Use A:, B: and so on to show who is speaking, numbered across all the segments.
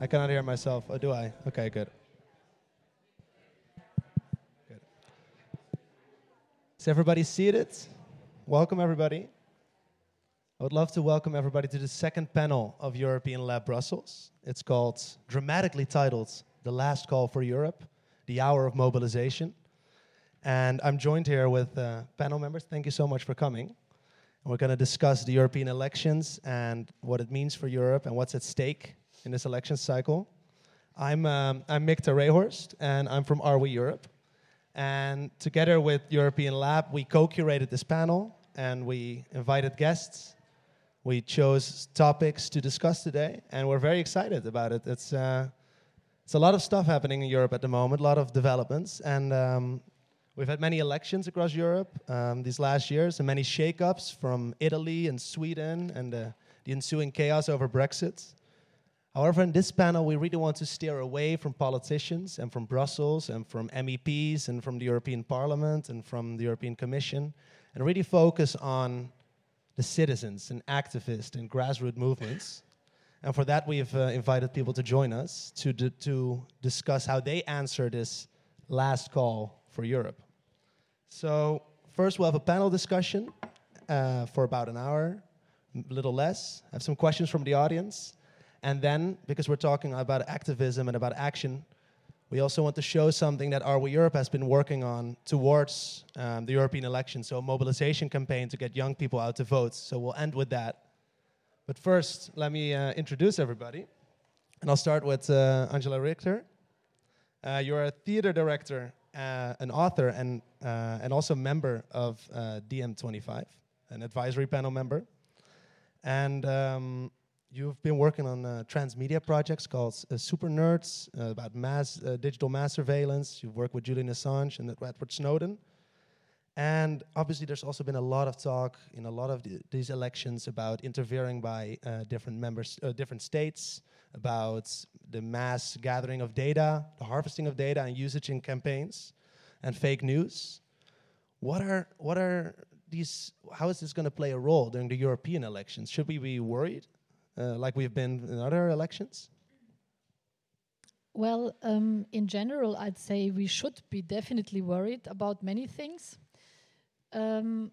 A: I cannot hear myself. Oh, do I? Okay, good. Good. Is everybody seated? Welcome, everybody. I would love to welcome everybody to the second panel of European Lab Brussels. It's called, dramatically titled, The Last Call for Europe The Hour of Mobilization. And I'm joined here with uh, panel members. Thank you so much for coming. And we're going to discuss the European elections and what it means for Europe and what's at stake in this election cycle. I'm, um, I'm Mick Rehorst, and I'm from Are We Europe. And together with European Lab, we co-curated this panel, and we invited guests. We chose topics to discuss today, and we're very excited about it. It's, uh, it's a lot of stuff happening in Europe at the moment, a lot of developments, and um, we've had many elections across Europe um, these last years, and many shake-ups from Italy and Sweden, and uh, the ensuing chaos over Brexit. However, in this panel, we really want to steer away from politicians and from Brussels and from MEPs and from the European Parliament and from the European Commission and really focus on the citizens and activists and grassroots movements. And for that, we've uh, invited people to join us to, to discuss how they answer this last call for Europe. So, first, we'll have a panel discussion uh, for about an hour, a little less. I have some questions from the audience. And then, because we're talking about activism and about action, we also want to show something that Are We Europe has been working on towards um, the European election. So, a mobilization campaign to get young people out to vote. So, we'll end with that. But first, let me uh, introduce everybody. And I'll start with uh, Angela Richter. Uh, you're a theater director, uh, an author, and, uh, and also member of uh, DiEM25, an advisory panel member. And um, You've been working on uh, transmedia projects called uh, Super Nerds uh, about mass uh, digital mass surveillance. You've worked with Julian Assange and Edward Snowden. And obviously, there's also been a lot of talk in a lot of th these elections about interfering by uh, different members, uh, different states, about the mass gathering of data, the harvesting of data, and usage in campaigns, and fake news. What are what are these? How is this going to play a role during the European elections? Should we be worried? Uh, like we've been in other elections?
B: Well, um, in general, I'd say we should be definitely worried about many things. Um,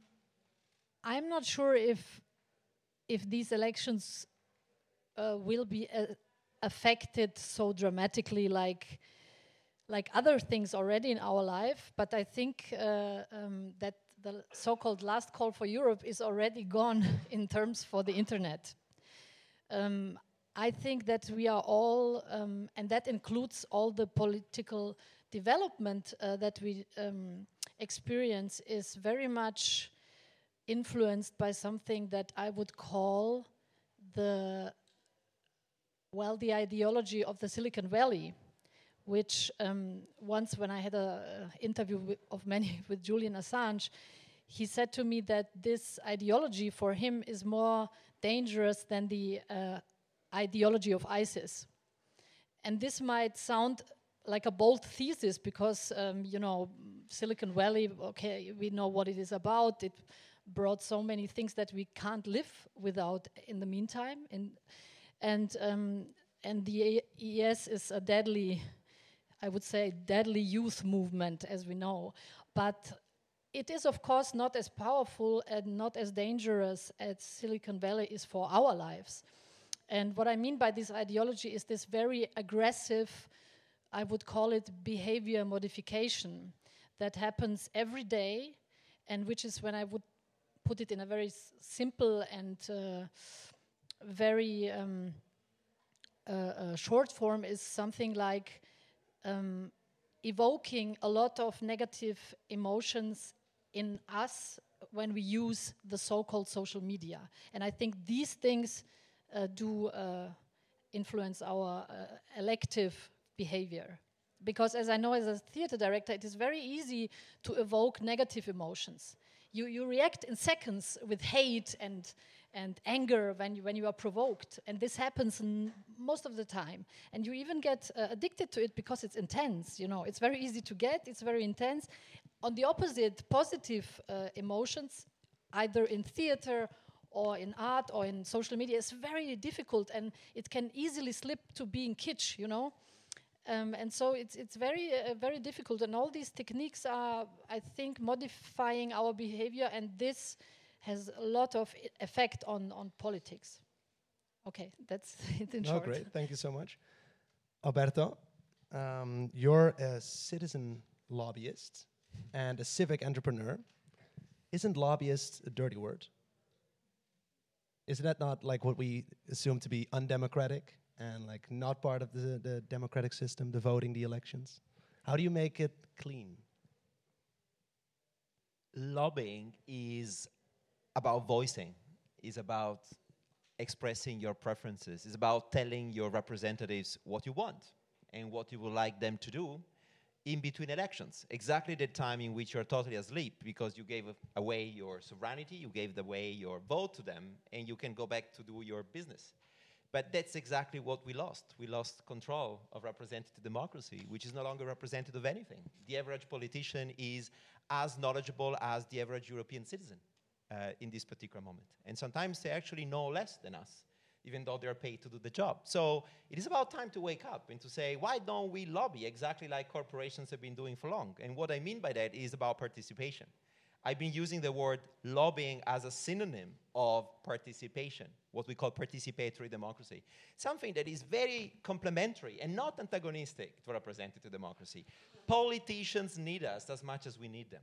B: I'm not sure if if these elections uh, will be uh, affected so dramatically, like like other things already in our life. But I think uh, um, that the so-called last call for Europe is already gone in terms for the internet. Um, I think that we are all, um, and that includes all the political development uh, that we um, experience, is very much influenced by something that I would call the, well, the ideology of the Silicon Valley, which um, once when I had an interview of many with Julian Assange, he said to me that this ideology for him is more dangerous than the uh, ideology of ISIS. And this might sound like a bold thesis because, um, you know, Silicon Valley, okay, we know what it is about. It brought so many things that we can't live without in the meantime. And, and, um, and the IS is a deadly, I would say, deadly youth movement, as we know. But it is, of course, not as powerful and not as dangerous as Silicon Valley is for our lives. And what I mean by this ideology is this very aggressive, I would call it behavior modification that happens every day, and which is when I would put it in a very simple and uh, very um, uh, uh, short form, is something like um, evoking a lot of negative emotions in us when we use the so-called social media. And I think these things uh, do uh, influence our uh, elective behavior. Because as I know as a theater director, it is very easy to evoke negative emotions. You, you react in seconds with hate and, and anger when you, when you are provoked. And this happens most of the time. And you even get uh, addicted to it because it's intense. You know, it's very easy to get, it's very intense. On the opposite, positive uh, emotions, either in theater or in art or in social media is very difficult and it can easily slip to being kitsch, you know. Um, and so it's it's very uh, very difficult, and all these techniques are, I think, modifying our behavior, and this has a lot of effect on on politics. Okay, that's it in
A: Oh,
B: short.
A: great. Thank you so much. Alberto, um, you're a citizen lobbyist and a civic entrepreneur. Isn't lobbyist a dirty word? Isn't that not like what we assume to be undemocratic and like not part of the, the democratic system, the voting, the elections? How do you make it clean?
C: lobbying is about voicing, is about expressing your preferences, is about telling your representatives what you want and what you would like them to do in between elections. Exactly the time in which you're totally asleep because you gave away your sovereignty, you gave away your vote to them, and you can go back to do your business. But that's exactly what we lost. We lost control of representative democracy, which is no longer representative of anything. The average politician is as knowledgeable as the average European citizen uh, in this particular moment. And sometimes they actually know less than us, even though they're paid to do the job. So it is about time to wake up and to say, why don't we lobby exactly like corporations have been doing for long? And what I mean by that is about participation. I've been using the word lobbying as a synonym of participation, what we call participatory democracy. Something that is very complementary and not antagonistic to representative democracy. Politicians need us as much as we need them.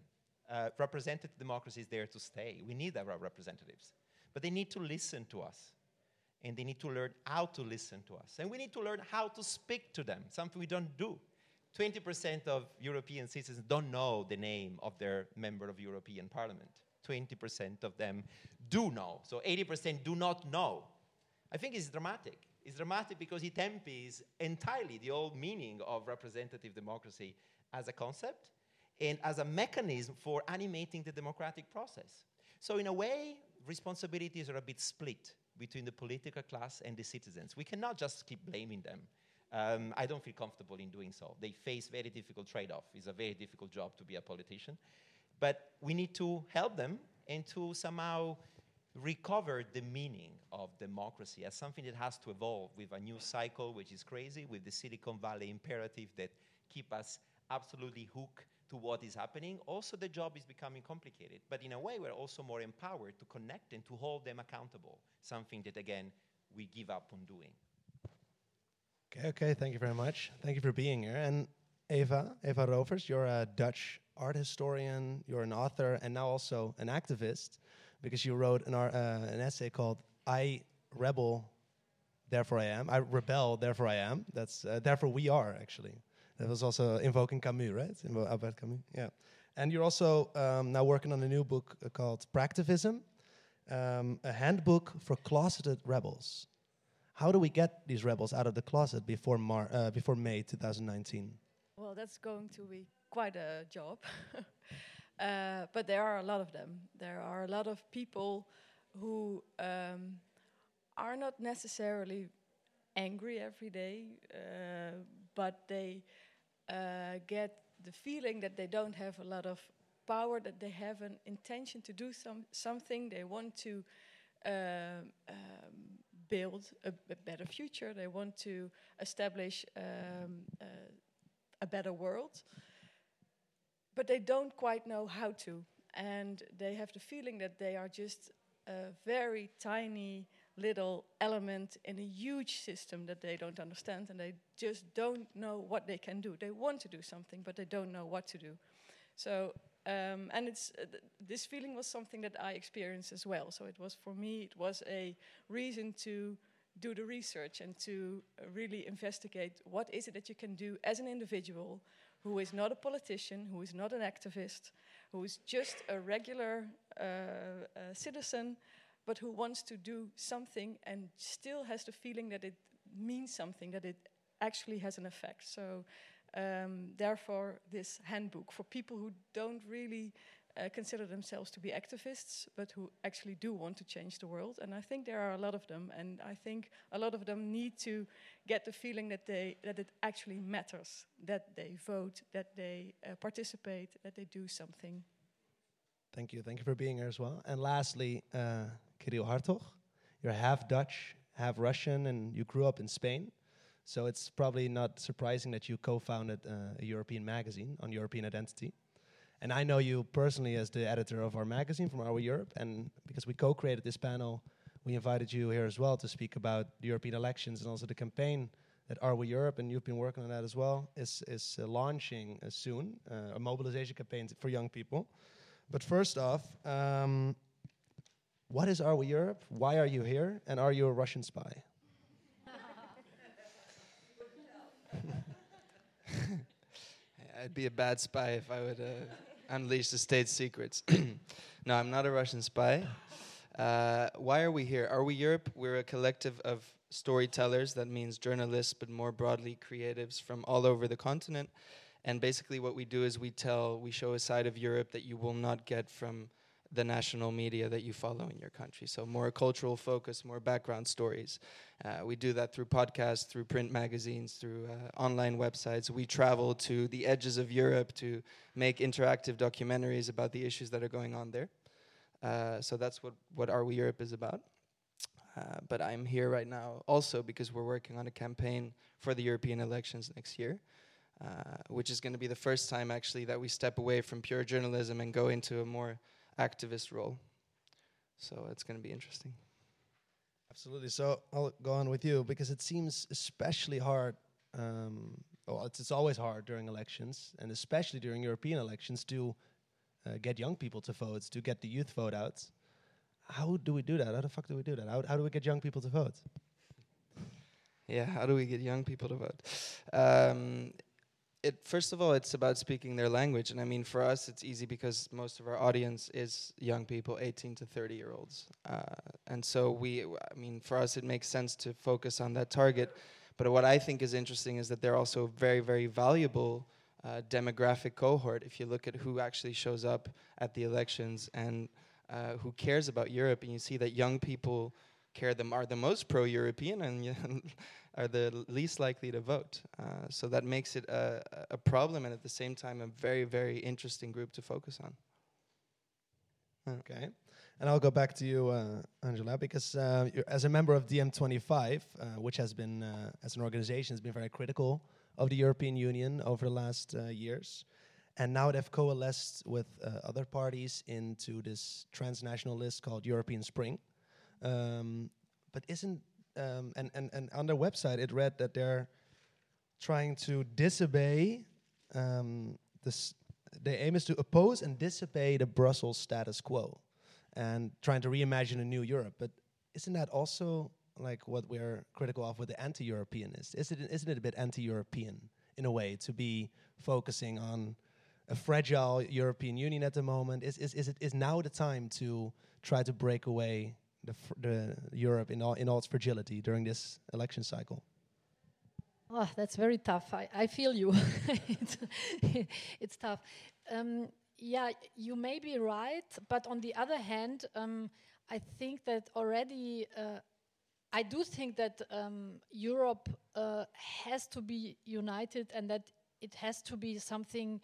C: Uh, representative democracy is there to stay. We need our representatives. But they need to listen to us. And they need to learn how to listen to us. And we need to learn how to speak to them, something we don't do. 20% of European citizens don't know the name of their member of European Parliament. 20% of them do know. So 80% do not know. I think it's dramatic. It's dramatic because it empties entirely the old meaning of representative democracy as a concept and as a mechanism for animating the democratic process. So, in a way, responsibilities are a bit split between the political class and the citizens. We cannot just keep blaming them. Um, I don't feel comfortable in doing so. They face very difficult trade-off. It's a very difficult job to be a politician. But we need to help them and to somehow recover the meaning of democracy as something that has to evolve with a new cycle, which is crazy, with the Silicon Valley imperative that keep us absolutely hooked to what is happening. Also, the job is becoming complicated. But in a way, we're also more empowered to connect and to hold them accountable, something that, again, we give up on doing.
A: Okay, okay, thank you very much. Thank you for being here. And Eva, Eva Rovers, you're a Dutch art historian, you're an author, and now also an activist because you wrote an, ar- uh, an essay called I Rebel, Therefore I Am. I Rebel, Therefore I Am. That's uh, Therefore We Are, actually. That was also invoking Camus, right? Invo- Albert Camus, yeah. And you're also um, now working on a new book uh, called Practivism, um, a handbook for closeted rebels. How do we get these rebels out of the closet before Mar- uh, before May 2019?
D: Well, that's going to be quite a job. uh, but there are a lot of them. There are a lot of people who um, are not necessarily angry every day, uh, but they uh, get the feeling that they don't have a lot of power, that they have an intention to do some something. They want to um, um, build a, a better future. They want to establish um, uh, a better world, but they don't quite know how to. And they have the feeling that they are just a very tiny little element in a huge system that they don't understand and they just don't know what they can do. They want to do something, but they don't know what to do. So, um, and it's uh, th- this feeling was something that I experienced as well. So it was for me, it was a reason to do the research and to uh, really investigate what is it that you can do as an individual who is not a politician, who is not an activist, who is just a regular uh, uh, citizen, but who wants to do something and still has the feeling that it means something, that it actually has an effect. So, um, therefore, this handbook for people who don't really uh, consider themselves to be activists, but who actually do want to change the world. And I think there are a lot of them, and I think a lot of them need to get the feeling that they that it actually matters, that they vote, that they uh, participate, that they do something.
A: Thank you. Thank you for being here as well. And lastly, uh, Kirill Hartog. You're half Dutch, half Russian, and you grew up in Spain. So it's probably not surprising that you co-founded uh, a European magazine on European identity. And I know you personally as the editor of our magazine from Our Europe, and because we co-created this panel, we invited you here as well to speak about the European elections and also the campaign that We Europe, and you've been working on that as well, is, is uh, launching uh, soon, uh, a mobilization campaign for young people. But first off, um, what is Are We Europe? Why are you here? And are you a Russian spy?
E: I'd be a bad spy if I would uh, unleash the state secrets. no, I'm not a Russian spy. Uh, why are we here? Are we Europe? We're a collective of storytellers. That means journalists, but more broadly, creatives from all over the continent. And basically, what we do is we tell, we show a side of Europe that you will not get from the national media that you follow in your country. So more cultural focus, more background stories. Uh, we do that through podcasts, through print magazines, through uh, online websites. We travel to the edges of Europe to make interactive documentaries about the issues that are going on there. Uh, so that's what, what Are We Europe is about. Uh, but I'm here right now also because we're working on a campaign for the European elections next year. Uh, which is going to be the first time actually that we step away from pure journalism and go into a more activist role. So it's going to be interesting.
A: Absolutely. So I'll go on with you because it seems especially hard. Um, well, it's, it's always hard during elections, and especially during European elections, to uh, get young people to vote, to get the youth vote out. How do we do that? How the fuck do we do that? How, how do we get young people to vote?
E: Yeah, how do we get young people to vote? Um, it first of all it's about speaking their language. And i mean for us it's easy because most of our audience is young people 18 to 30 year olds. Uh, and so we i mean for us it makes sense to focus on that target. But what i think is interesting is that they're also very very valuable uh, demographic cohort. If you look at who actually shows up at the elections and uh, who cares about europe and you see that young people care them are the most pro-european and are the least likely to vote. Uh, so that makes it a, a, problem and at the same time a very, very interesting group to focus on.
A: Okay. And I'll go back to you, uh, Angela, because uh, as a member of DiEM25, uh, which has been, uh, as an organization, has been very critical of the European Union over the last uh, years. And now they've coalesced with other parties into this transnational list called European Spring. Um, but isn't um, and, and, and on their website it read that they're trying to disobey um, this. The aim is to oppose and disobey the Brussels status quo, and trying to reimagine a new Europe. But isn't that also like what we're critical of with the anti-Europeanist? Is it isn't it a bit anti-European in a way to be focusing on a fragile European Union at the moment? Is is is it is now the time to try to break away the, the Europe in all in all its fragility during this election cycle?
B: Oh, that's very tough. I, I feel you. it's, it's, tough. Um, yeah, you may be right, but on the other hand, um, I think that already. Uh, I do think that um, Europe uh, has to be united, and that it has to be something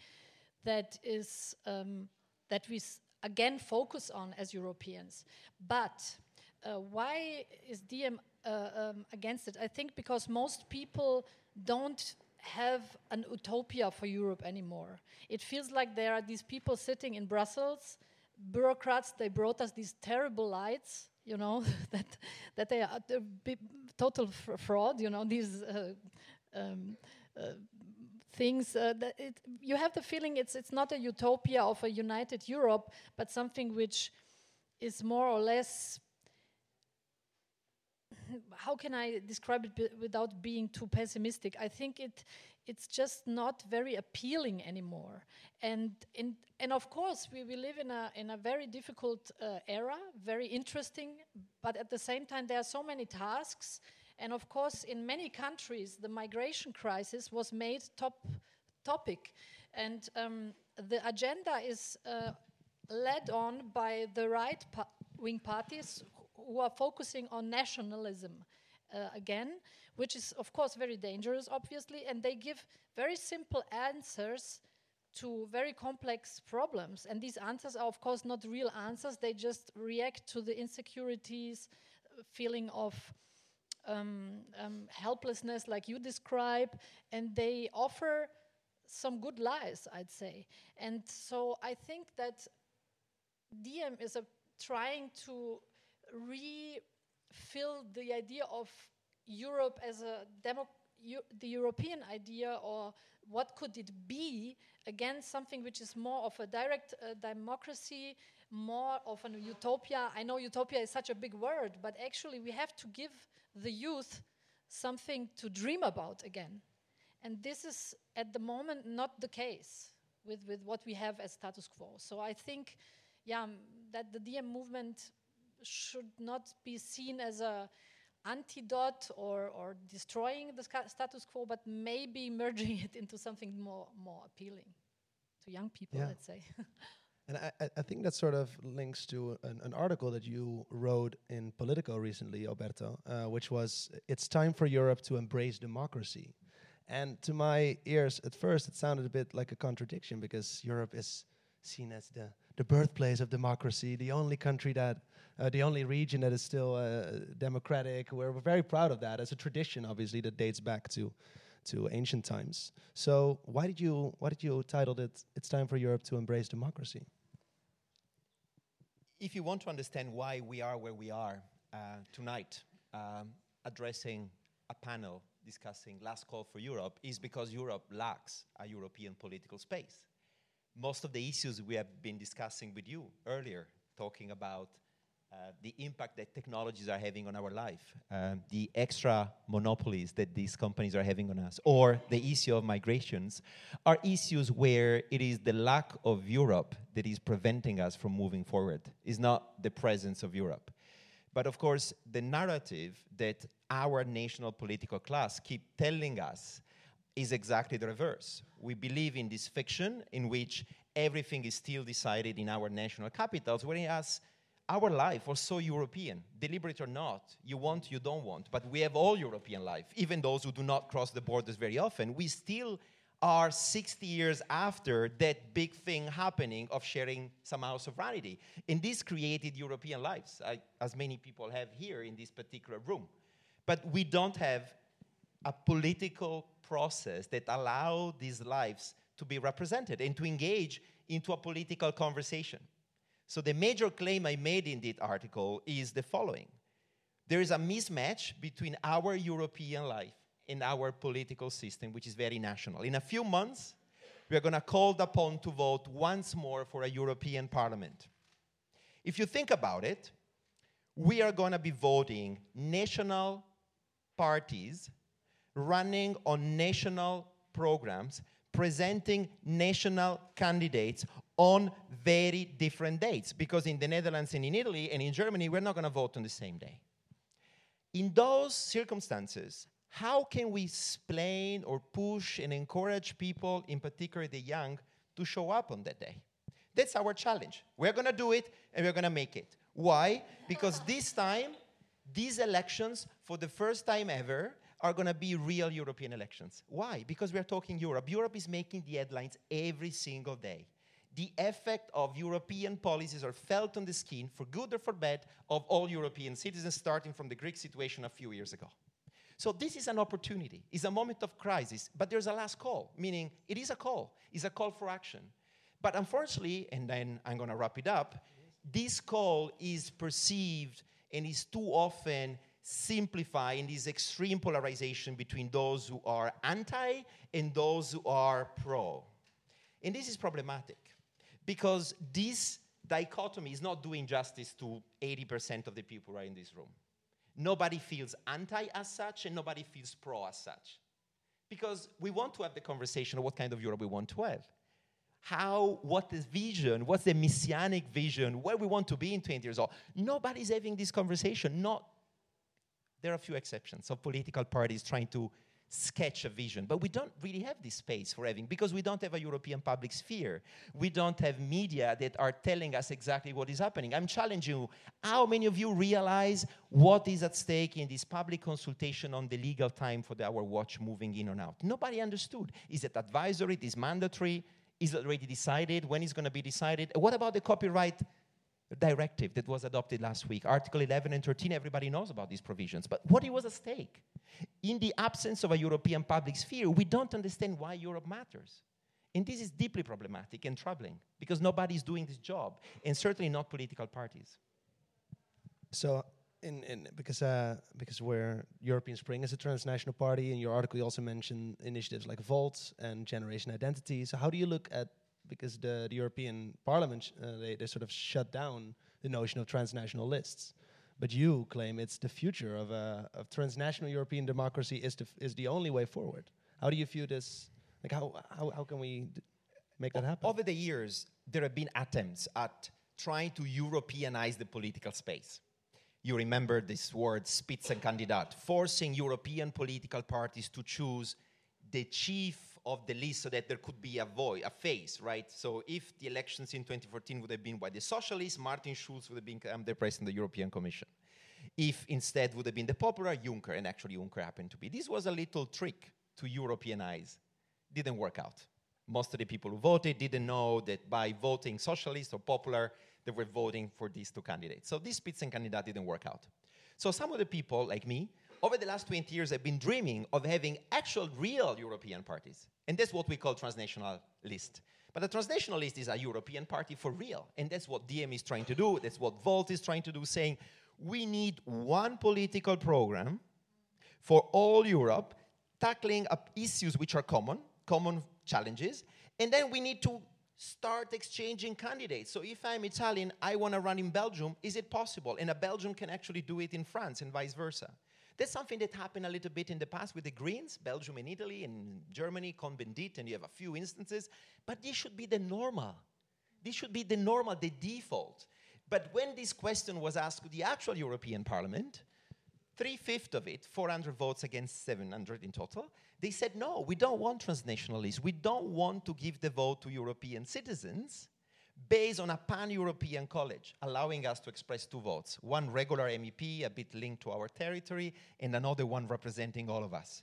B: that is um, that we again focus on as Europeans. But uh, why is DiEM uh, um, against it? I think because most people don't have an utopia for Europe anymore. It feels like there are these people sitting in Brussels, bureaucrats, they brought us these terrible lights, you know, that, that they are total fraud, you know, these uh, um, uh, things. Uh, that it, you have the feeling it's, it's not a utopia of a united Europe, but something which is more or less how can I describe it without being too pessimistic? I think it it's just not very appealing anymore. And in, and of course, we, we live in a in a very difficult uh, era, very interesting, but at the same time, there are so many tasks. And of course, in many countries, the migration crisis was made top topic, and um, the agenda is uh, led on by the right pa wing parties who are focusing on nationalism uh, again, which is, of course, very dangerous, obviously, and they give very simple answers to very complex problems. And these answers are, of course, not real answers. They just react to the insecurities, feeling of um, um, helplessness, like you describe, and they offer some good lies, I'd say. And so I think that Diem is trying to refill the idea of Europe as a the European idea, or what could it be against something which is more of a direct uh, democracy, more of an utopia. I know utopia is such a big word, but actually we have to give the youth something to dream about again. And this is at the moment not the case with, with what we have as status quo. So I think, yeah, that the Diem movement should not be seen as a antidote or, or destroying the status quo, but maybe merging it into something more, more appealing to young people, yeah. let's say.
A: and I, I, think that sort of links to an, an, article that you wrote in Politico recently, Alberto, uh, which was It's time for Europe to embrace democracy. And to my ears, at first, it sounded a bit like a contradiction because Europe is seen as the, the birthplace of democracy, the only country that, uh, the only region that is still uh, democratic. We're, we're very proud of that as a tradition, obviously, that dates back to, to ancient times. So why did you, why did you title it, It's Time for Europe to Embrace Democracy?
C: If you want to understand why we are where we are uh, tonight, um, addressing a panel discussing last call for Europe is because Europe lacks a European political space most of the issues we have been discussing with you earlier, talking about uh, the impact that technologies are having on our life, um, the extra monopolies that these companies are having on us, or the issue of migrations, are issues where it is the lack of Europe that is preventing us from moving forward. It's not the presence of Europe. But of course, the narrative that our national political class keep telling us is exactly the reverse. We believe in this fiction in which everything is still decided in our national capitals, whereas our life was so European, deliberate or not. You want, you don't want, but we have all European life. Even those who do not cross the borders very often, we still are 60 years after that big thing happening of sharing some house sovereignty. And this created European lives, as many people have here in this particular room. But we don't have a political process that allow these lives to be represented and to engage into a political conversation. So the major claim I made in that article is the following. There is a mismatch between our European life and our political system, which is very national. In a few months, we are going to call upon to vote once more for a European Parliament. If you think about it, we are going to be voting national parties running on national programs, presenting national candidates on very different dates. Because in the Netherlands and in Italy and in Germany, we're not going to vote on the same day. In those circumstances, how can we explain or push and encourage people, in particular the young, to show up on that day? That's our challenge. We're going to do it and we're going to make it. Why? Because this time, these elections, for the first time ever, are going to be real European elections. Why? Because we are talking Europe. Europe is making the headlines every single day. The effect of European policies are felt on the skin, for good or for bad, of all European citizens, starting from the Greek situation a few years ago. So this is an opportunity. It's a moment of crisis, but there's a last call, meaning it is a call. It's a call for action. But unfortunately, and then I'm going to wrap it up, this call is perceived and is too often simplify in this extreme polarization between those who are anti and those who are pro. And this is problematic because this dichotomy is not doing justice to 80% of the people who are in this room. Nobody feels anti as such, and nobody feels pro as such. Because we want to have the conversation of what kind of Europe we want to have. How, what is vision, what's the messianic vision, where we want to be in 20 years old. Nobody's having this conversation, not there are a few exceptions of political parties trying to sketch a vision, but we don't really have this space for having because we don't have a European public sphere. We don't have media that are telling us exactly what is happening. I'm challenging you. How many of you realize what is at stake in this public consultation on the legal time for the, our watch moving in or out? Nobody understood. Is it advisory? Is it mandatory? is it already decided, When is going to be decided. What about the copyright directive that was adopted last week? Article 11 and 13, everybody knows about these provisions. But what was at stake? In the absence of a European public sphere, we don't understand why Europe matters. And this is deeply problematic and troubling because nobody is doing this job, and certainly not political parties.
A: So, in, in because uh, because we're European Spring is a transnational party, in your article you also mentioned initiatives like Volt and Generation Identity. So, how do you look at because the, the European Parliament uh, they, they sort of shut down the notion of transnational lists, but you claim it's the future of uh, of transnational European democracy is the is the only way forward. How do you view this? Like how how how can we make that happen?
C: Over the years, there have been attempts at trying to Europeanize the political space. You remember this word Spitzenkandidat, forcing European political parties to choose the chief of the list so that there could be a void, a face, right? So if the elections in 2014 would have been by the socialists, Martin Schulz would have become um, the president of the European Commission. If instead would have been the popular, Juncker, and actually Juncker happened to be. This was a little trick to Europeanize. Didn't work out. Most of the people who voted didn't know that by voting socialist or popular, they were voting for these two candidates. So this Spitzenkandidat didn't work out. So some of the people, like me, over the last 20 years I've been dreaming of having actual real European parties. And that's what we call transnational list. But a transnational list is a European party for real. And that's what DiEM is trying to do. That's what Volt is trying to do, saying we need one political program for all Europe, tackling issues which are common, common challenges. And then we need to start exchanging candidates. So if I'm Italian, I want to run in Belgium, is it possible? And a Belgian can actually do it in France and vice versa. That's something that happened a little bit in the past with the Greens, Belgium and Italy, and Germany, Cohn-Bendit, and you have a few instances. But this should be the normal. This should be the normal, the default. But when this question was asked to the actual European Parliament, three-fifths of it, 400 votes against 700 in total, they said, no, we don't want transnationalists. We don't want to give the vote to European citizens based on a pan-European college, allowing us to express two votes, one regular MEP, a bit linked to our territory, and another one representing all of us.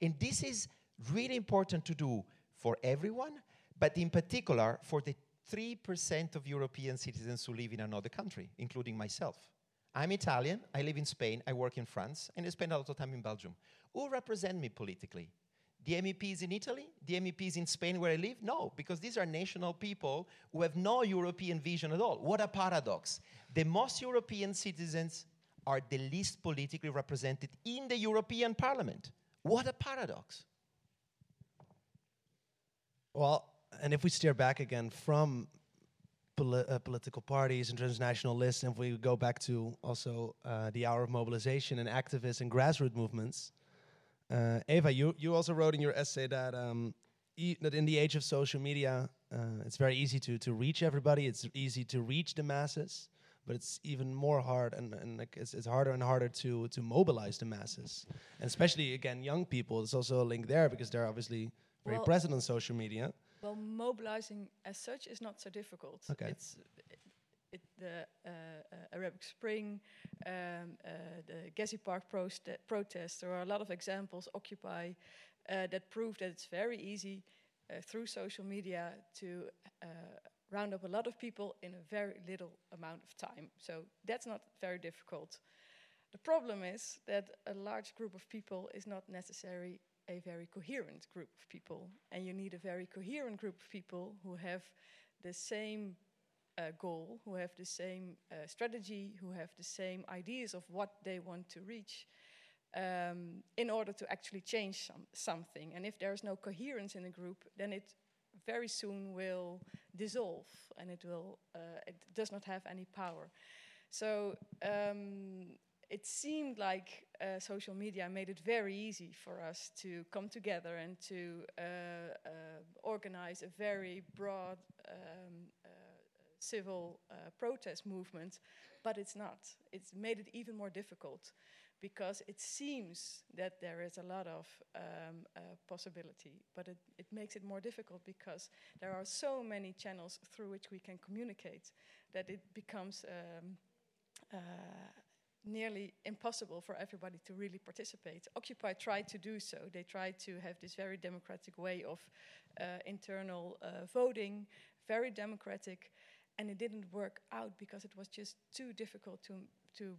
C: And this is really important to do for everyone, but in particular for the 3% of European citizens who live in another country, including myself. I'm Italian, I live in Spain, I work in France, and I spend a lot of time in Belgium. Who represent me politically? The MEPs in Italy? The MEPs in Spain where I live? No, because these are national people who have no European vision at all. What a paradox. The most European citizens are the least politically represented in the European Parliament. What a paradox.
A: Well, and if we steer back again from poli uh, political parties and transnational lists, and if we go back to also uh, the hour of mobilization and activists and grassroots movements, uh, Eva, you, you also wrote in your essay that um, e that in the age of social media, uh, it's very easy to, to reach everybody. It's easy to reach the masses, but it's even more hard and, and like it's, it's harder and harder to to mobilize the masses, and especially again young people. There's also a link there because they're obviously very
D: Well-
A: present on social media.
D: Well, mobilizing as such is not so difficult.
A: Okay.
D: It's it, the uh, uh, Arabic Spring, um, uh, the Gezi Park protests. There are a lot of examples, Occupy, that prove that it's very easy through social media to round up a lot of people in a very little amount of time. So that's not very difficult. The problem is that a large group of people is not necessarily a very coherent group of people. And you need a very coherent group of people who have the same uh, goal, who have the same uh, strategy, who have the same ideas of what they want to reach. Um, in order to actually change some, something. And if there's no coherence in a group, then it very soon will dissolve and it will uh, it does not have any power. So um, it seemed like uh, social media made it very easy for us to come together and to uh, uh, organize a very broad um, civil uh, protest movement, but it's not. It's made it even more difficult because it seems that there is a lot of um, uh, possibility, but it, it makes it more difficult because there are so many channels through which we can communicate that it becomes um, uh, nearly impossible for everybody to really participate. Occupy tried to do so. They tried to have this very democratic way of uh, internal uh, voting, very democratic, and it didn't work out because it was just too difficult to to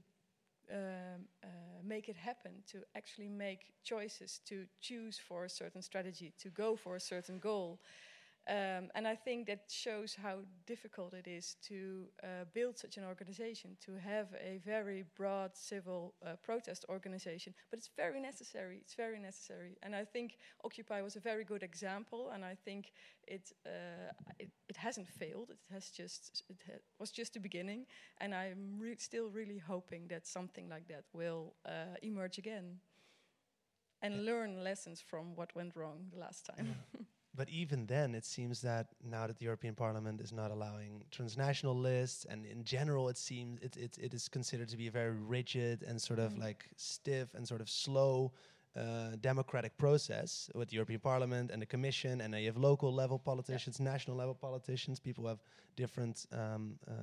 D: um, uh, make it happen, to actually make choices, to choose for a certain strategy, to go for a certain goal. Um, and I think that shows how difficult it is to uh, build such an organization, to have a very broad civil uh, protest organization. But it's very necessary. It's very necessary. And I think Occupy was a very good example. And I think it uh, it, it, hasn't failed. It has just it ha was just the beginning. And I'm re still really hoping that something like that will uh, emerge again, and learn lessons from what went wrong the last time.
A: But even then, it seems that now that the European Parliament is not allowing transnational lists, and in general, it seems it, it, it is considered to be a very rigid and sort of mm. like stiff and sort of slow uh, democratic process with the European Parliament and the Commission, and you have local level politicians, yeah. national level politicians. People have different um, uh,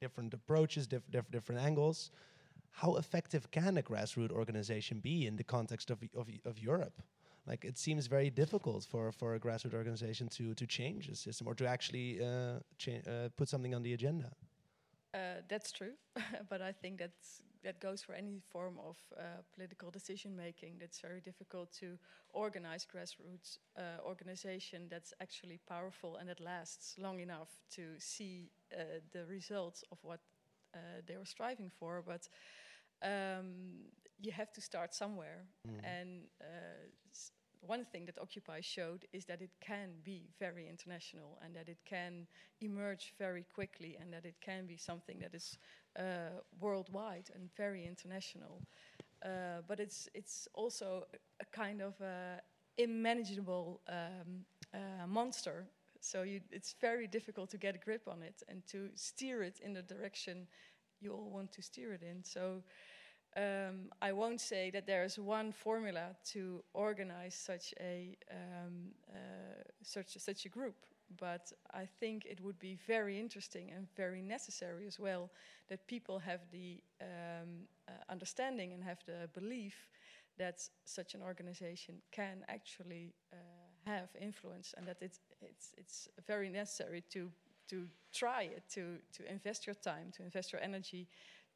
A: different approaches, diff diff different angles. How effective can a grassroots organization be in the context of, of, of Europe? Like it seems very difficult for for a grassroots organization to to change the system or to actually uh, uh, put something on the agenda.
D: Uh, that's true, but I think that's that goes for any form of uh, political decision making. That's very difficult to organize grassroots uh, organization that's actually powerful and that lasts long enough to see uh, the results of what they were striving for. But um, you have to start somewhere, mm. and one thing that Occupy showed is that it can be very international and that it can emerge very quickly and that it can be something that is uh, worldwide and very international. Uh, but it's it's also a kind of uh, immanageable um, uh, monster. So you, it's very difficult to get a grip on it and to steer it in the direction you all want to steer it in. So um, I won't say that there is one formula to organize such a um, uh, such such a group, but I think it would be very interesting and very necessary as well that people have the um, uh, understanding and have the belief that such an organization can actually uh, have influence, and that it's it's it's very necessary to to try it, to to invest your time, to invest your energy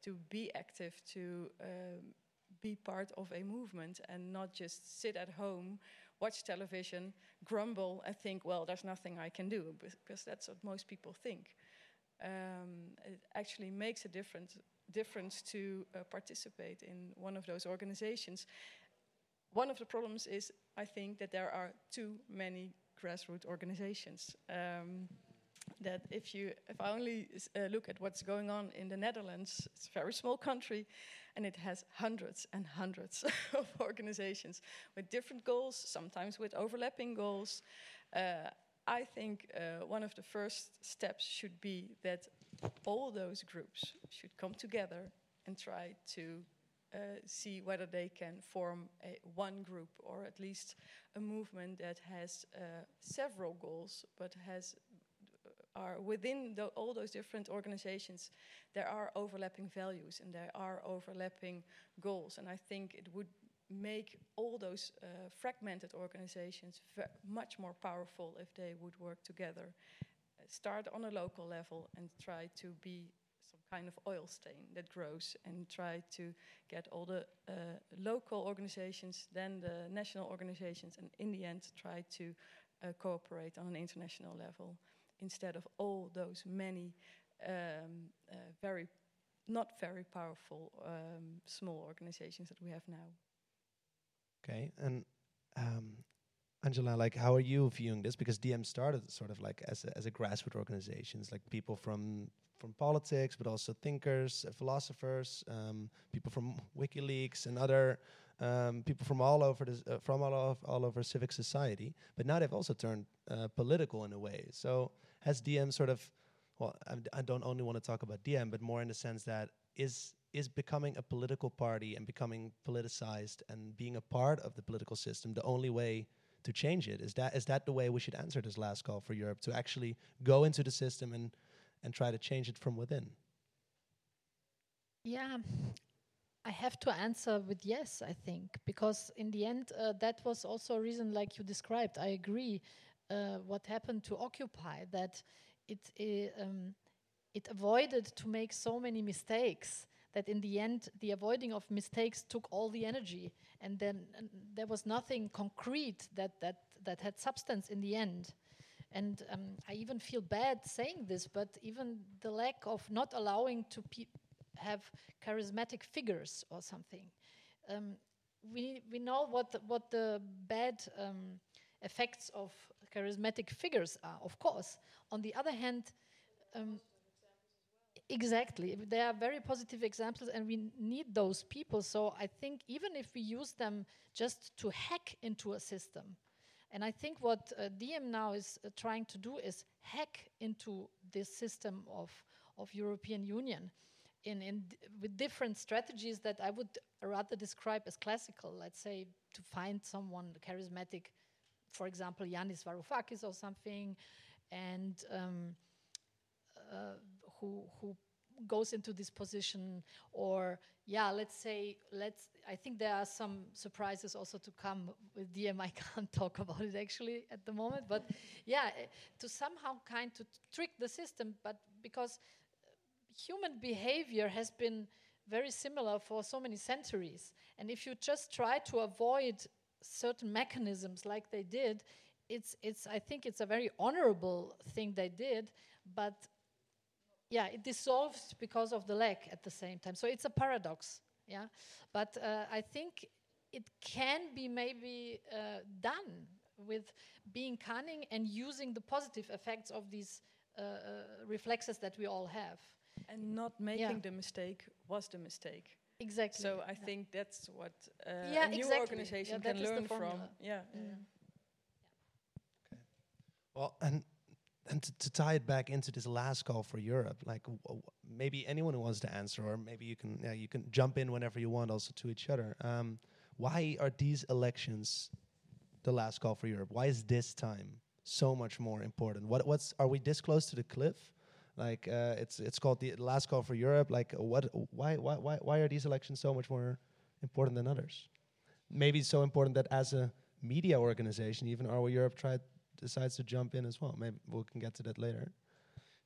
D: to be active, to um, be part of a movement and not just sit at home, watch television, grumble, and think, well, there's nothing I can do, because that's what most people think. Um, it actually makes a difference, difference to uh, participate in one of those organizations. One of the problems is, I think, that there are too many grassroots organizations. Um, that if you if I only uh, look at what's going on in the Netherlands, it's a very small country, and it has hundreds and hundreds of organizations with different goals, sometimes with overlapping goals. Uh, I think uh, one of the first steps should be that all those groups should come together and try to uh, see whether they can form a one group or at least a movement that has uh, several goals but has are within the, all those different organizations, there are overlapping values and there are overlapping goals. And I think it would make all those uh, fragmented organizations much more powerful if they would work together. Uh, start on a local level and try to be some kind of oil stain that grows and try to get all the uh, local organizations, then the national organizations, and in the end try to uh, cooperate on an international level instead of all those many um, uh, very not very powerful um, small organizations that we have now.
A: Okay, and um, Angela, like, how are you viewing this? Because DiEM started sort of like as a, as a grassroots organizations, like people from from politics, but also thinkers, uh, philosophers, um, people from WikiLeaks and other um, people from all over this, uh, from all, of, all over civic society. But now they've also turned uh, political in a way. So has DiEM sort of, well, I, I don't only want to talk about DiEM, but more in the sense that is is becoming a political party and becoming politicized and being a part of the political system the only way to change it? Is that is that the way we should answer this last call for Europe to actually go into the system and and try to change it from within?
B: Yeah, I have to answer with yes, I think, because in the end, uh, that was also a reason, like you described. I agree. Uh, what happened to Occupy that it uh, um, it avoided to make so many mistakes that in the end the avoiding of mistakes took all the energy and then and there was nothing concrete that that that had substance in the end and um, I even feel bad saying this, but even the lack of not allowing to have charismatic figures or something. Um, we we know what the, what the bad um, effects of charismatic figures are, of course. On the other hand, um, exactly, there are very positive examples, and we need those people. So I think even if we use them just to hack into a system, and I think what uh, DiEM now is uh, trying to do is hack into this system of of European Union in, in with different strategies that I would rather describe as classical. Let's say to find someone charismatic, for example, Yanis Varoufakis or something, and um, uh, who who goes into this position or yeah let's say let's i think there are some surprises also to come with DiEM i can't talk about it actually at the moment but yeah eh, to somehow kind to trick the system but because human behavior has been very similar for so many centuries. And if you just try to avoid certain mechanisms like they did, it's, it's, I think it's a very honorable thing they did, but yeah, it dissolves because of the lack at the same time. So it's a paradox, yeah. But uh, I think it can be maybe uh, done with being cunning and using the positive effects of these uh, uh reflexes that we all have.
D: And not making yeah. the mistake was the mistake.
B: Exactly.
D: So I yeah. think that's what uh, yeah, a new exactly. organization can learn from. Yeah.
B: Mm.
A: Okay. Well, and and to, to, tie it back into this last call for Europe, like maybe anyone who wants to answer, or maybe you can yeah, you can jump in whenever you want, also to each other. Um, why are these elections the last call for Europe? Why is this time so much more important? What what's are we this close to the cliff? Like uh, it's it's called the last call for Europe. Like what? Why why why why are these elections so much more important than others? Maybe so important that as a media organization, even Are We Europe tried decides to jump in as well. Maybe we can get to that later.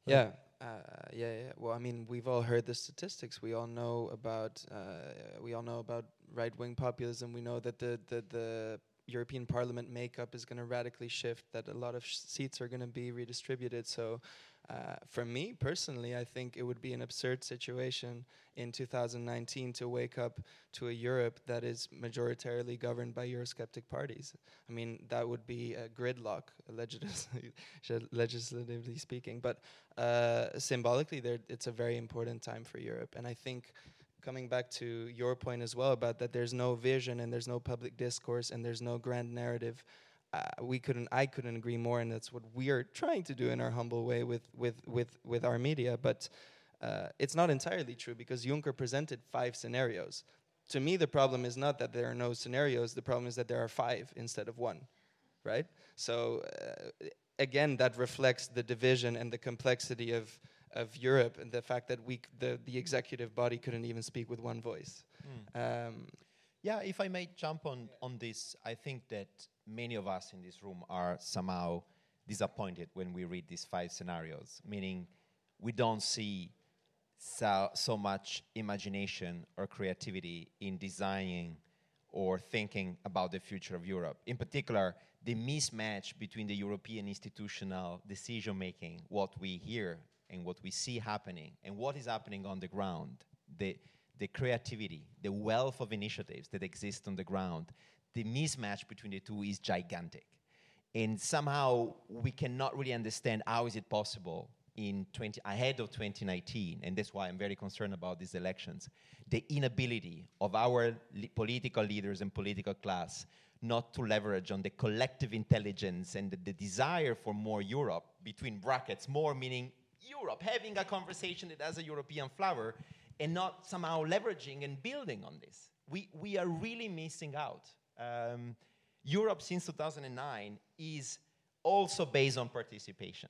E: Yeah. Uh, yeah, yeah. Well, I mean, we've all heard the statistics. We all know about uh, we all know about right wing populism. We know that the the, the European Parliament makeup is going to radically shift. That a lot of seats are going to be redistributed. So uh, for me personally, I think it would be an absurd situation in 2019 to wake up to a Europe that is majoritarily governed by Eurosceptic parties. I mean, that would be a gridlock, legislatively, speaking. But uh, symbolically, it's a very important time for Europe. And I think coming back to your point as well about that there's no vision and there's no public discourse and there's no grand narrative uh, we couldn't I couldn't agree more, and that's what we are trying to do in our humble way with with with with our media. But uh, it's not entirely true because Juncker presented five scenarios. To me, the problem is not that there are no scenarios. The problem is that there are five instead of one, right? So uh, again, that reflects the division and the complexity of of Europe and the fact that we the the executive body couldn't even speak with one voice. Mm. Um,
C: yeah, if I may jump on on this, I think that many of us in this room are somehow disappointed when we read these five scenarios, meaning we don't see so, so much imagination or creativity in designing or thinking about the future of Europe. In particular, the mismatch between the European institutional decision making, what we hear and what we see happening, and what is happening on the ground, the, the creativity, the wealth of initiatives that exist on the ground, the mismatch between the two is gigantic. And somehow we cannot really understand how is it possible in 20, ahead of 2019, and that's why I'm very concerned about these elections, the inability of our li- political leaders and political class not to leverage on the collective intelligence and the, the desire for more Europe, between brackets, more meaning Europe, having a conversation that has a European flavor, and not somehow leveraging and building on this. We, we are really missing out um, Europe since 2009 is also based on participation.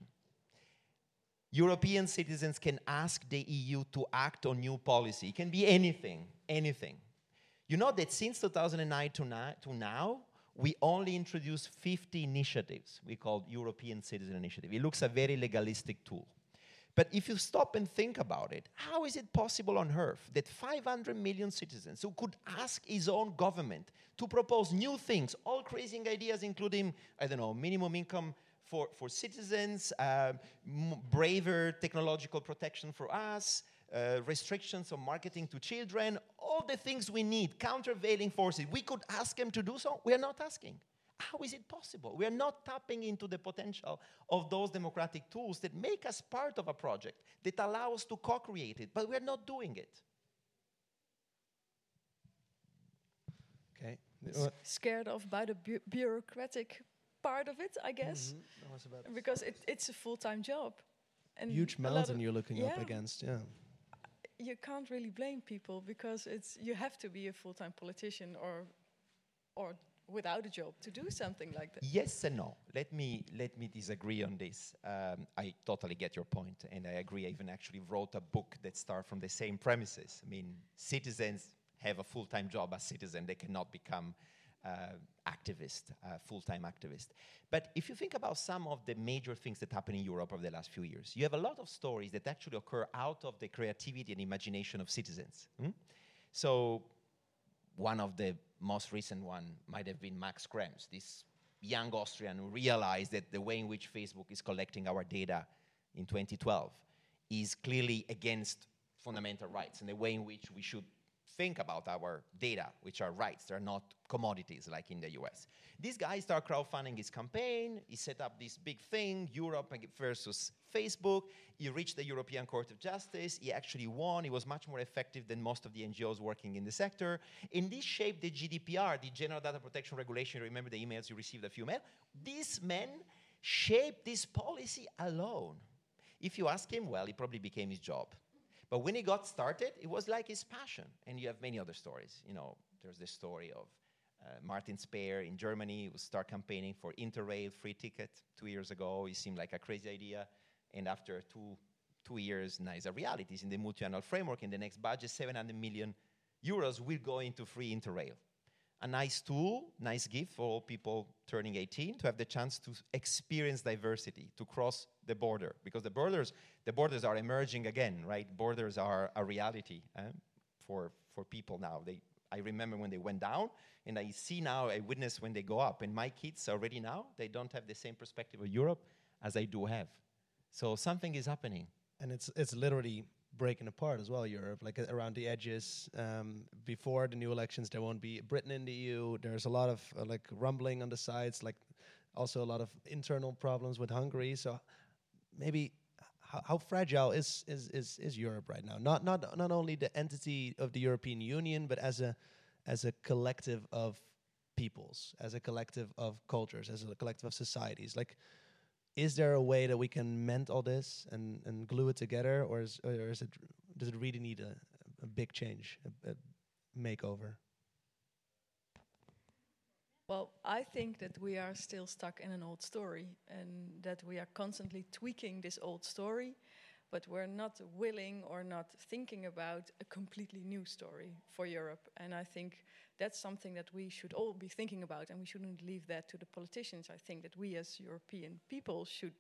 C: European citizens can ask the EU to act on new policy. It can be anything, anything. You know that since 2009 to, ni- to now, we only introduced 50 initiatives we called European Citizen Initiative. It looks a very legalistic tool. But if you stop and think about it, how is it possible on earth that 500 million citizens who could ask his own government to propose new things, all crazy ideas, including, I don't know, minimum income for, for citizens, uh, braver technological protection for us, uh, restrictions on marketing to children, all the things we need, countervailing forces. We could ask them to do so. We are not asking. How is it possible? We are not tapping into the potential of those democratic tools that make us part of a project, that allow us to co create it, but we're not doing it.
A: Okay.
D: s- uh, scared of by the bu- bureaucratic part of it, I mm-hmm. guess, because it, it's a full-time job. And
A: Huge mountain you're looking up against. Yeah.
D: You can't really blame people because it's you have to be a full-time politician or, or without a job to do something like that.
C: Yes and no. Let me let me disagree on this. Um, I totally get your point, and I agree. I even actually wrote a book that starts from the same premises. I mean, citizens have a full-time job as citizen; they cannot become uh, activist, uh, full-time activist. But if you think about some of the major things that happen in Europe over the last few years, you have a lot of stories that actually occur out of the creativity and imagination of citizens. hmm? So one of the most recent one might have been Max Schrems, this young Austrian who realized that the way in which Facebook is collecting our data in 2012 is clearly against fundamental rights and the way in which we should think about our data, which are rights, they're not commodities like in the US. This guy started crowdfunding his campaign. He set up this big thing, Europe versus Facebook. He reached the European Court of Justice. He actually won. He was much more effective than most of the NGOs working in the sector. And this shaped the GDPR, the General Data Protection Regulation. Remember the emails you received a few men? This man shaped this policy alone. If you ask him, well, it probably became his job. But when he got started, it was like his passion. And you have many other stories. You know, there's the story of uh, Martin Speer in Germany who started campaigning for Interrail free ticket two years ago. It seemed like a crazy idea. And after two, two years, now it's a reality. It's in the multi-annual framework. In the next budget, 700 million euros will go into free Interrail. A nice tool, nice gift for all people turning 18 to have the chance to experience diversity, to cross the border, because the borders, the borders are emerging again, right? Borders are a reality eh, for for people now. They, I remember when they went down, and I see now, I witness when they go up. And my kids already now, they don't have the same perspective of Europe as I do have. So something is happening.
A: and it's it's literally breaking apart as well. Europe, like uh, around the edges. Um, before the new elections, there won't be Britain in the EU. There's a lot of uh, like rumbling on the sides, like also a lot of internal problems with Hungary. So maybe how, how fragile is, is is is Europe right now? Not not not only the entity of the European Union, but as a as a collective of peoples, as a collective of cultures, as a collective of societies. Like is there a way that we can mend all this and, and glue it together, or is or is it does it really need a, a big change, a, a makeover?
D: Well, I think that we are still stuck in an old story and that we are constantly tweaking this old story, but we're not willing or not thinking about a completely new story for Europe. And I think that's something that we should all be thinking about, and we shouldn't leave that to the politicians. I think that we as European people should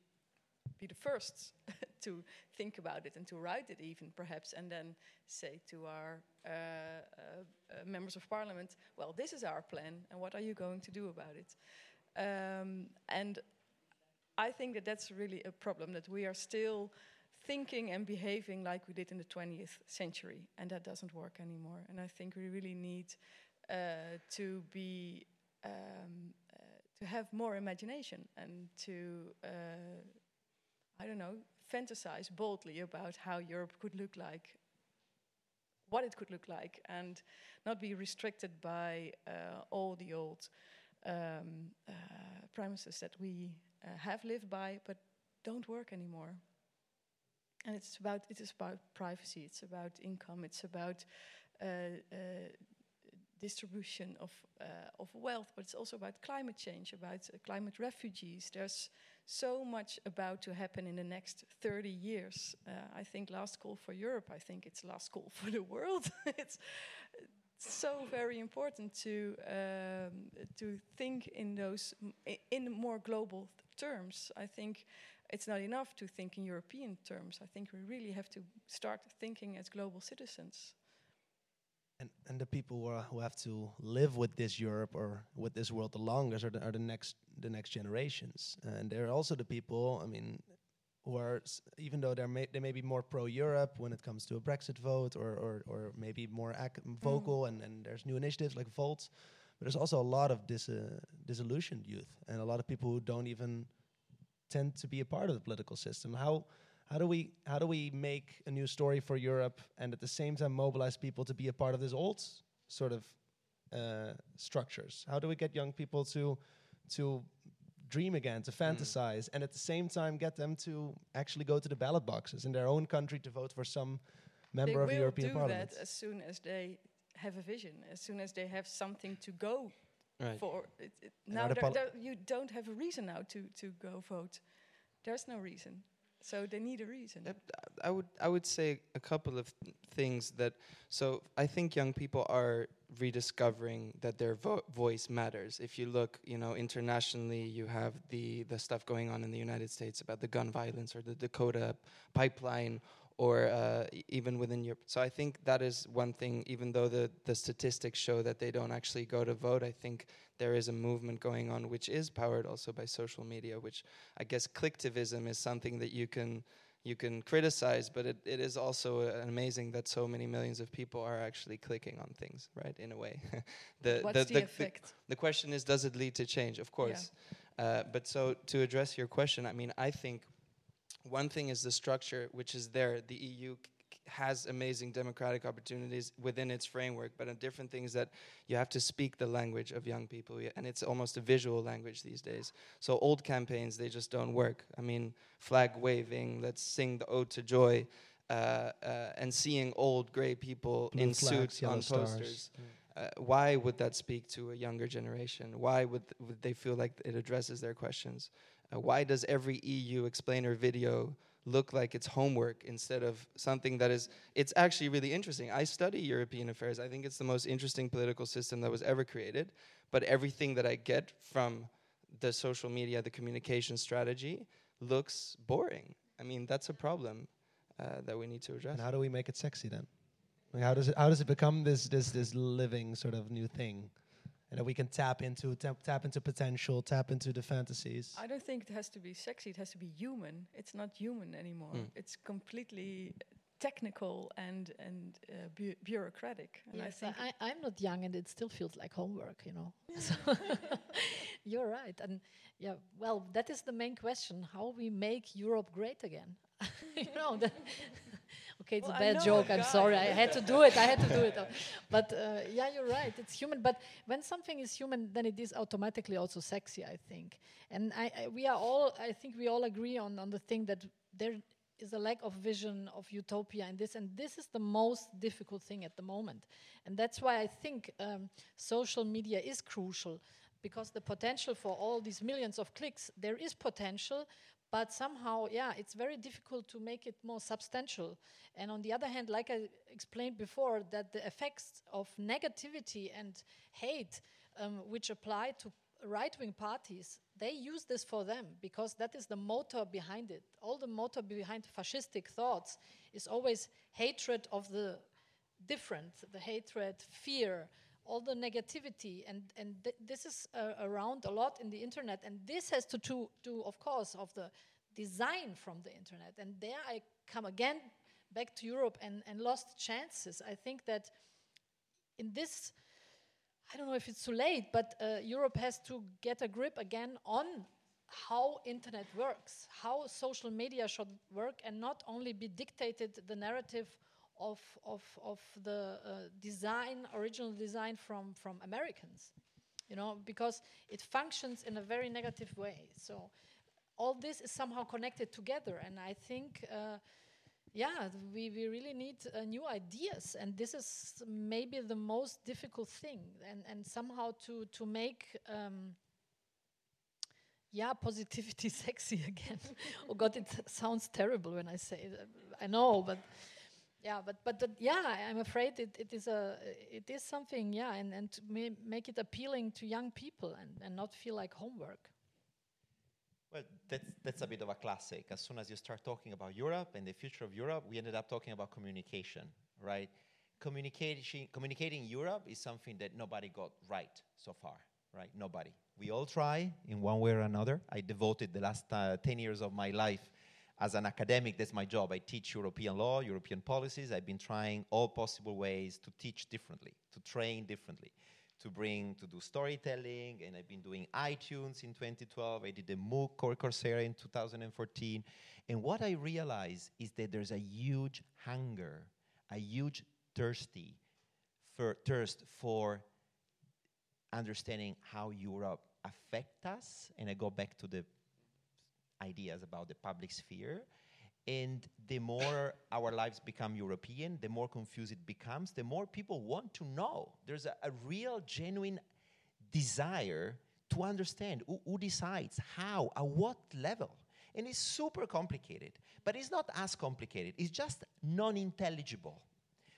D: be the first to think about it and to write it even perhaps and then say to our uh, uh, uh, members of parliament well this is our plan and what are you going to do about it um, and i think that that's really a problem that we are still thinking and behaving like we did in the 20th century and that doesn't work anymore and i think we really need to be um, uh, to have more imagination and to uh, I don't know, fantasize boldly about how Europe could look like, what it could look like, and not be restricted by uh, all the old um, uh, premises that we uh, have lived by, but don't work anymore. And it's about it is about privacy. It's about income. It's about uh, uh, distribution of uh, of wealth, but it's also about climate change, about uh, climate refugees. There's so much about to happen in the next 30 years. Uh, I think last call for Europe. I think it's last call for the world. it's so very important to um, to think in those in more global terms. I think it's not enough to think in European terms. I think we really have to start thinking as global citizens.
A: And, and the people who, are, who have to live with this Europe or with this world the longest are the, are the next the next generations. And they're also the people. I mean, who are even though they're may, they may be more pro Europe when it comes to a Brexit vote or or, or maybe more mm. vocal mm. and, and there's new initiatives like Volt, but there's also a lot of dis uh, disillusioned youth and a lot of people who don't even tend to be a part of the political system. How how do we how do we make a new story for Europe and at the same time mobilize people to be a part of this old sort of uh, structures? How do we get young people to to dream again, to mm. fantasize, mm. and at the same time get them to actually go to the ballot boxes in their own country to vote for some member
D: they
A: of the European
D: Parliament? They
A: will
D: do that as soon as they have a vision, as soon as they have something to go right. for. It, it now there, there you don't have a reason now to to go vote. There's no reason. So they need a reason.
E: I would I would say a couple of th things that so I think young people are rediscovering that their vo voice matters. If you look, you know, internationally, you have the the stuff going on in the United States about the gun violence or the Dakota pipeline or uh, even within Europe. So I think that is one thing, even though the, the statistics show that they don't actually go to vote, I think there is a movement going on which is powered also by social media, which I guess clicktivism is something that you can you can criticize, but it, it is also uh, amazing that so many millions of people are actually clicking on things, right? In a way,
D: the, What's the, the, the, effect?
E: The, question is, does it lead to change? Of course. Yeah. Uh, but so to address your question, I mean, I think one thing is the structure, which is there. The EU has amazing democratic opportunities within its framework, but a different thing is that you have to speak the language of young people, and it's almost a visual language these days. So old campaigns, they just don't work. I mean, flag waving, let's sing the ode to joy, uh, uh, and seeing old gray people Blue in suits on posters. Uh, why would that speak to a younger generation? Why would, th would they feel like it addresses their questions? Why does every EU explainer video look like it's homework instead of something that is it's actually really interesting. I study european affairs. I think it's the most interesting political system that was ever created. But everything that i get from the social media the communication strategy looks boring. I mean that's a problem uh, that we need to address.
A: And how do we make it sexy then? Like how does it how does it become this this this living sort of new thing and that we can tap into tap, tap into potential, tap into the fantasies.
D: I don't think it has to be sexy. It has to be human. It's not human anymore. Mm. It's completely technical and and uh, bu bureaucratic.
B: And yes, I think I, am not young, and it still feels like homework. You know. you're right, and yeah. Well, that is the main question: how we make Europe great again. you know. Okay, it's well, a bad joke. I'm sorry. I had to do it. I had to do it. But uh, yeah, you're right. It's human. But when something is human, then it is automatically also sexy. I think. And I, I, we are all. I think we all agree on on the thing that there is a lack of vision of utopia in this, and this is the most difficult thing at the moment. And that's why I think um, social media is crucial because the potential for all these millions of clicks, there is potential, but somehow, yeah, it's very difficult to make it more substantial. And on the other hand, like I explained before, that the effects of negativity and hate, um, which apply to right-wing parties, they use this for them because that is the motor behind it. All the motor behind fascistic thoughts is always hatred of the different, the hatred, fear, all the negativity and and th this is uh, around a lot in the internet and this has to do, do of course of the design from the internet. And there i come again back to europe and, and lost chances. I think that in this i don't know if it's too late but uh, europe has to get a grip again on how internet works how social media should work and not only be dictated the narrative of, of, of the uh, design, original design from, from Americans, you know, because it functions in a very negative way. So all this is somehow connected together, and I think, uh, yeah, we, we really need uh, new ideas, and this is maybe the most difficult thing, and and somehow to to make. Um, yeah, positivity sexy again. oh God, it sounds terrible when I say it. I know, but yeah, but but the, yeah, I'm afraid it, it is a it is something. Yeah, and and to ma make it appealing to young people and and not feel like homework.
C: Well, that's, that's a bit of a classic. As soon as you start talking about Europe and the future of Europe, we ended up talking about communication, right? Communication, communicating Europe is something that nobody got right so far, right? Nobody. We all try in one way or another. I devoted the last uh, 10 years of my life as an academic, that's my job. I teach European law, European policies. I've been trying all possible ways to teach differently, to train differently to bring to do storytelling, and I've been doing iTunes in 2012. I did the MOOC Coursera in 2014. And what I realized is that there's a huge hunger, a huge thirsty for, thirst for understanding how Europe affect us. And I go back to the ideas about the public sphere and the more our lives become European, the more confused it becomes, the more people want to know. There's a, a real, genuine desire to understand who, who, decides, how, at what level. And it's super complicated, but it's not as complicated, it's just non intelligible.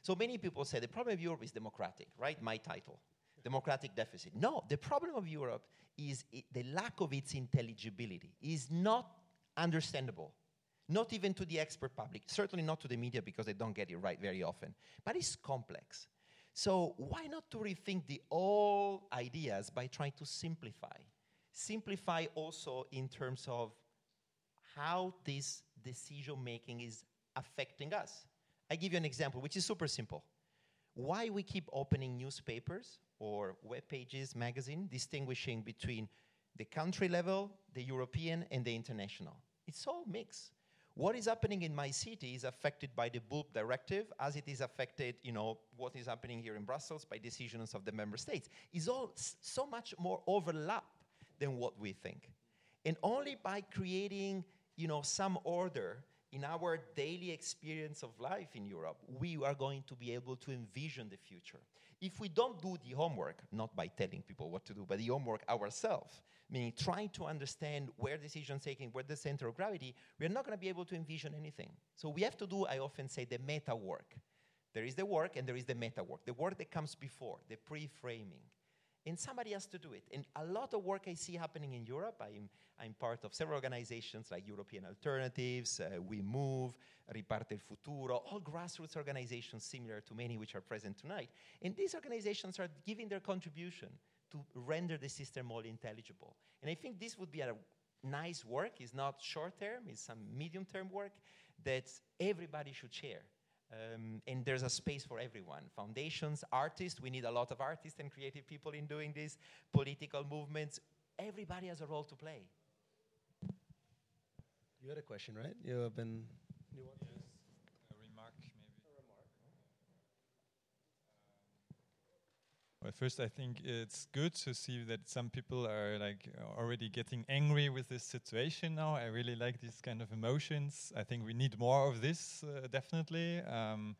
C: So many people say the problem of Europe is democratic, right? My title. Democratic deficit. No, the problem of Europe is the lack of its intelligibility, is not understandable not even to the expert public, certainly not to the media because they don't get it right very often. But it's complex. So why not to rethink the old ideas by trying to simplify? Simplify also in terms of how this decision making is affecting us. I give you an example, which is super simple. Why we keep opening newspapers or web pages, magazine, distinguishing between the country level, the European, and the international. It's all mixed what is happening in my city is affected by the bulk directive as it is affected, you know, what is happening here in Brussels by decisions of the member states. Is all so much more overlap than what we think. And only by creating, you know, some order in our daily experience of life in Europe, we are going to be able to envision the future. If we don't do the homework, not by telling people what to do, but the homework ourselves, meaning trying to understand where decision taking, where the center of gravity, we're not going to be able to envision anything. So we have to do, I often say, the meta work. There is the work and there is the meta work, the work that comes before, the pre framing. And somebody has to do it. And a lot of work I see happening in Europe, I'm, I'm part of several organizations like European Alternatives, uh, We Move, Riparte il Futuro, all grassroots organizations similar to many which are present tonight. And these organizations are giving their contribution to render the system more intelligible. And I think this would be a nice work. It's not short term, it's some medium term work that everybody should share. Um, and there's a space for everyone. Foundations, artists, we need a lot of artists and creative people in doing this, political movements, everybody has a role to play.
A: You had a question, right? You have been
F: Well, first, I think it's good to see that some people are like already getting angry with this situation now. I really like these kind of emotions. I think we need more of this, uh, definitely. Um,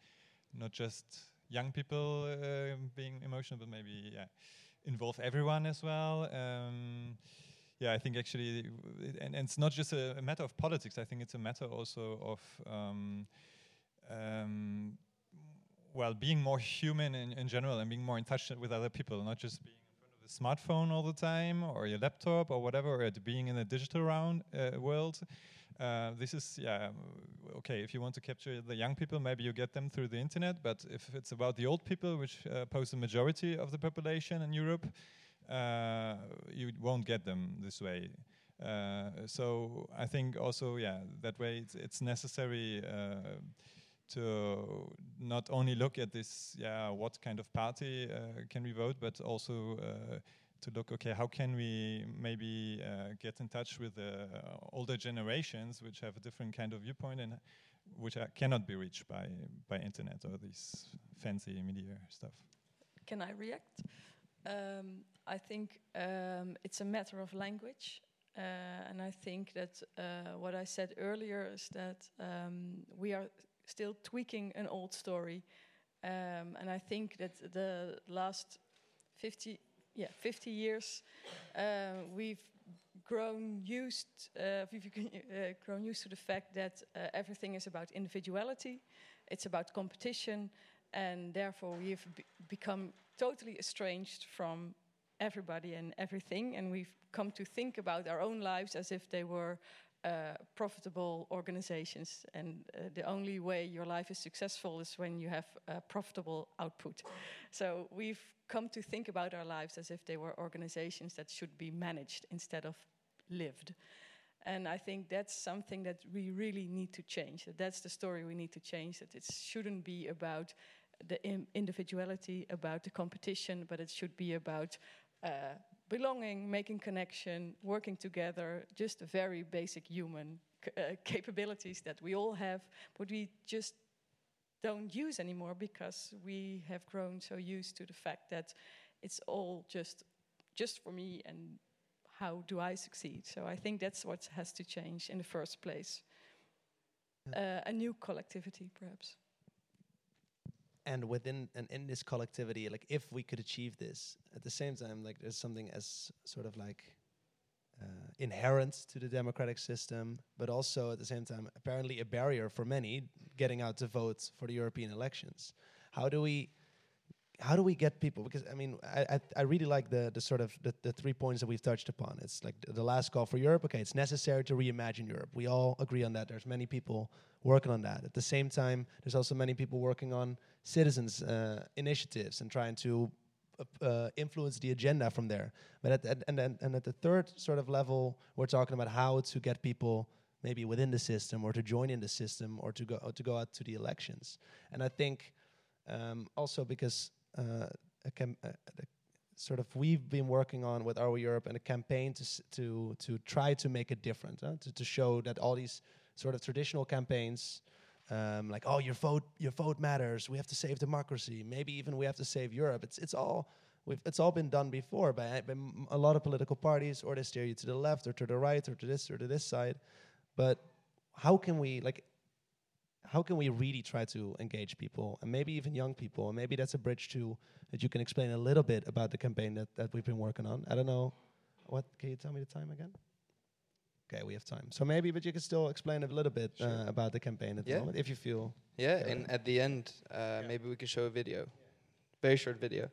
F: not just young people uh, being emotional, but maybe yeah, involve everyone as well. Um, yeah, I think actually, and, and, it's not just a, matter of politics. I think it's a matter also of um, um well, being more human in, in general and being more in touch with other people, not just being in front of a smartphone all the time or your laptop or whatever, or being in a digital round, uh, world. Uh, this is, yeah, okay, if you want to capture the young people, maybe you get them through the internet, but if it's about the old people, which uh, pose the majority of the population in Europe, uh, you won't get them this way. Uh, so I think also, yeah, that way it's, it's necessary uh, to not only look at this, yeah, what kind of party uh, can we vote, but also uh, to look, okay, how can we maybe uh, get in touch with the older generations, which have a different kind of viewpoint and which cannot be reached by by internet or this fancy media stuff.
D: Can I react? Um, I think um, it's a matter of language. Uh, and I think that uh, what I said earlier is that um, we are still tweaking an old story. Um, and I think that the last 50, yeah, 50 years, uh, we've grown used, uh, we've uh, grown used to the fact that uh, everything is about individuality, it's about competition, and therefore we've be become totally estranged from everybody and everything, and we've come to think about our own lives as if they were uh, profitable organizations. And uh, the only way your life is successful is when you have a profitable output. So we've come to think about our lives as if they were organizations that should be managed instead of lived. And I think that's something that we really need to change. That that's the story we need to change. That it shouldn't be about the individuality, about the competition, but it should be about uh, belonging, making connection, working together, just very basic human uh, capabilities that we all have, but we just don't use anymore because we have grown so used to the fact that it's all just just for me and how do I succeed? So I think that's what has to change in the first place. Uh, a new collectivity, perhaps
A: and within and in this collectivity like if we could achieve this at the same time like there's something as sort of like uh, inherent to the democratic system but also at the same time apparently a barrier for many getting out to vote for the european elections. How do we how do we get people? Because i mean i i, I really like the the sort of the, the three points that we've touched upon. It's like the, last call for europe. Okay it's necessary to reimagine europe. We all agree on that. There's many people working on that. At the same time there's also many people working on citizens uh, initiatives and trying to uh, uh, influence the agenda from there. But at, at and, and and at the third sort of level we're talking about how to get people maybe within the system or to join in the system or to go or to go out to the elections. And i think um, also because uh, a cam- uh, sort of we've been working on with our Europe and a campaign to to to try to make it different, huh? to to show that all these sort of traditional campaigns. Um, like oh your vote your vote matters we have to save democracy maybe even we have to save Europe it's it's all we've it's all been done before by, by a lot of political parties or they steer you to the left or to the right or to this or to this side but how can we like how can we really try to engage people and maybe even young people? And maybe that's a bridge to that you can explain a little bit about the campaign that, that we've been working on. I don't know. What can you tell me the time again? Okay we have time. So maybe but you can still explain a little bit sure. uh, about the campaign at
E: yeah.
A: the moment if you feel
E: yeah and at the end uh, yeah. maybe we can show a video. Very short video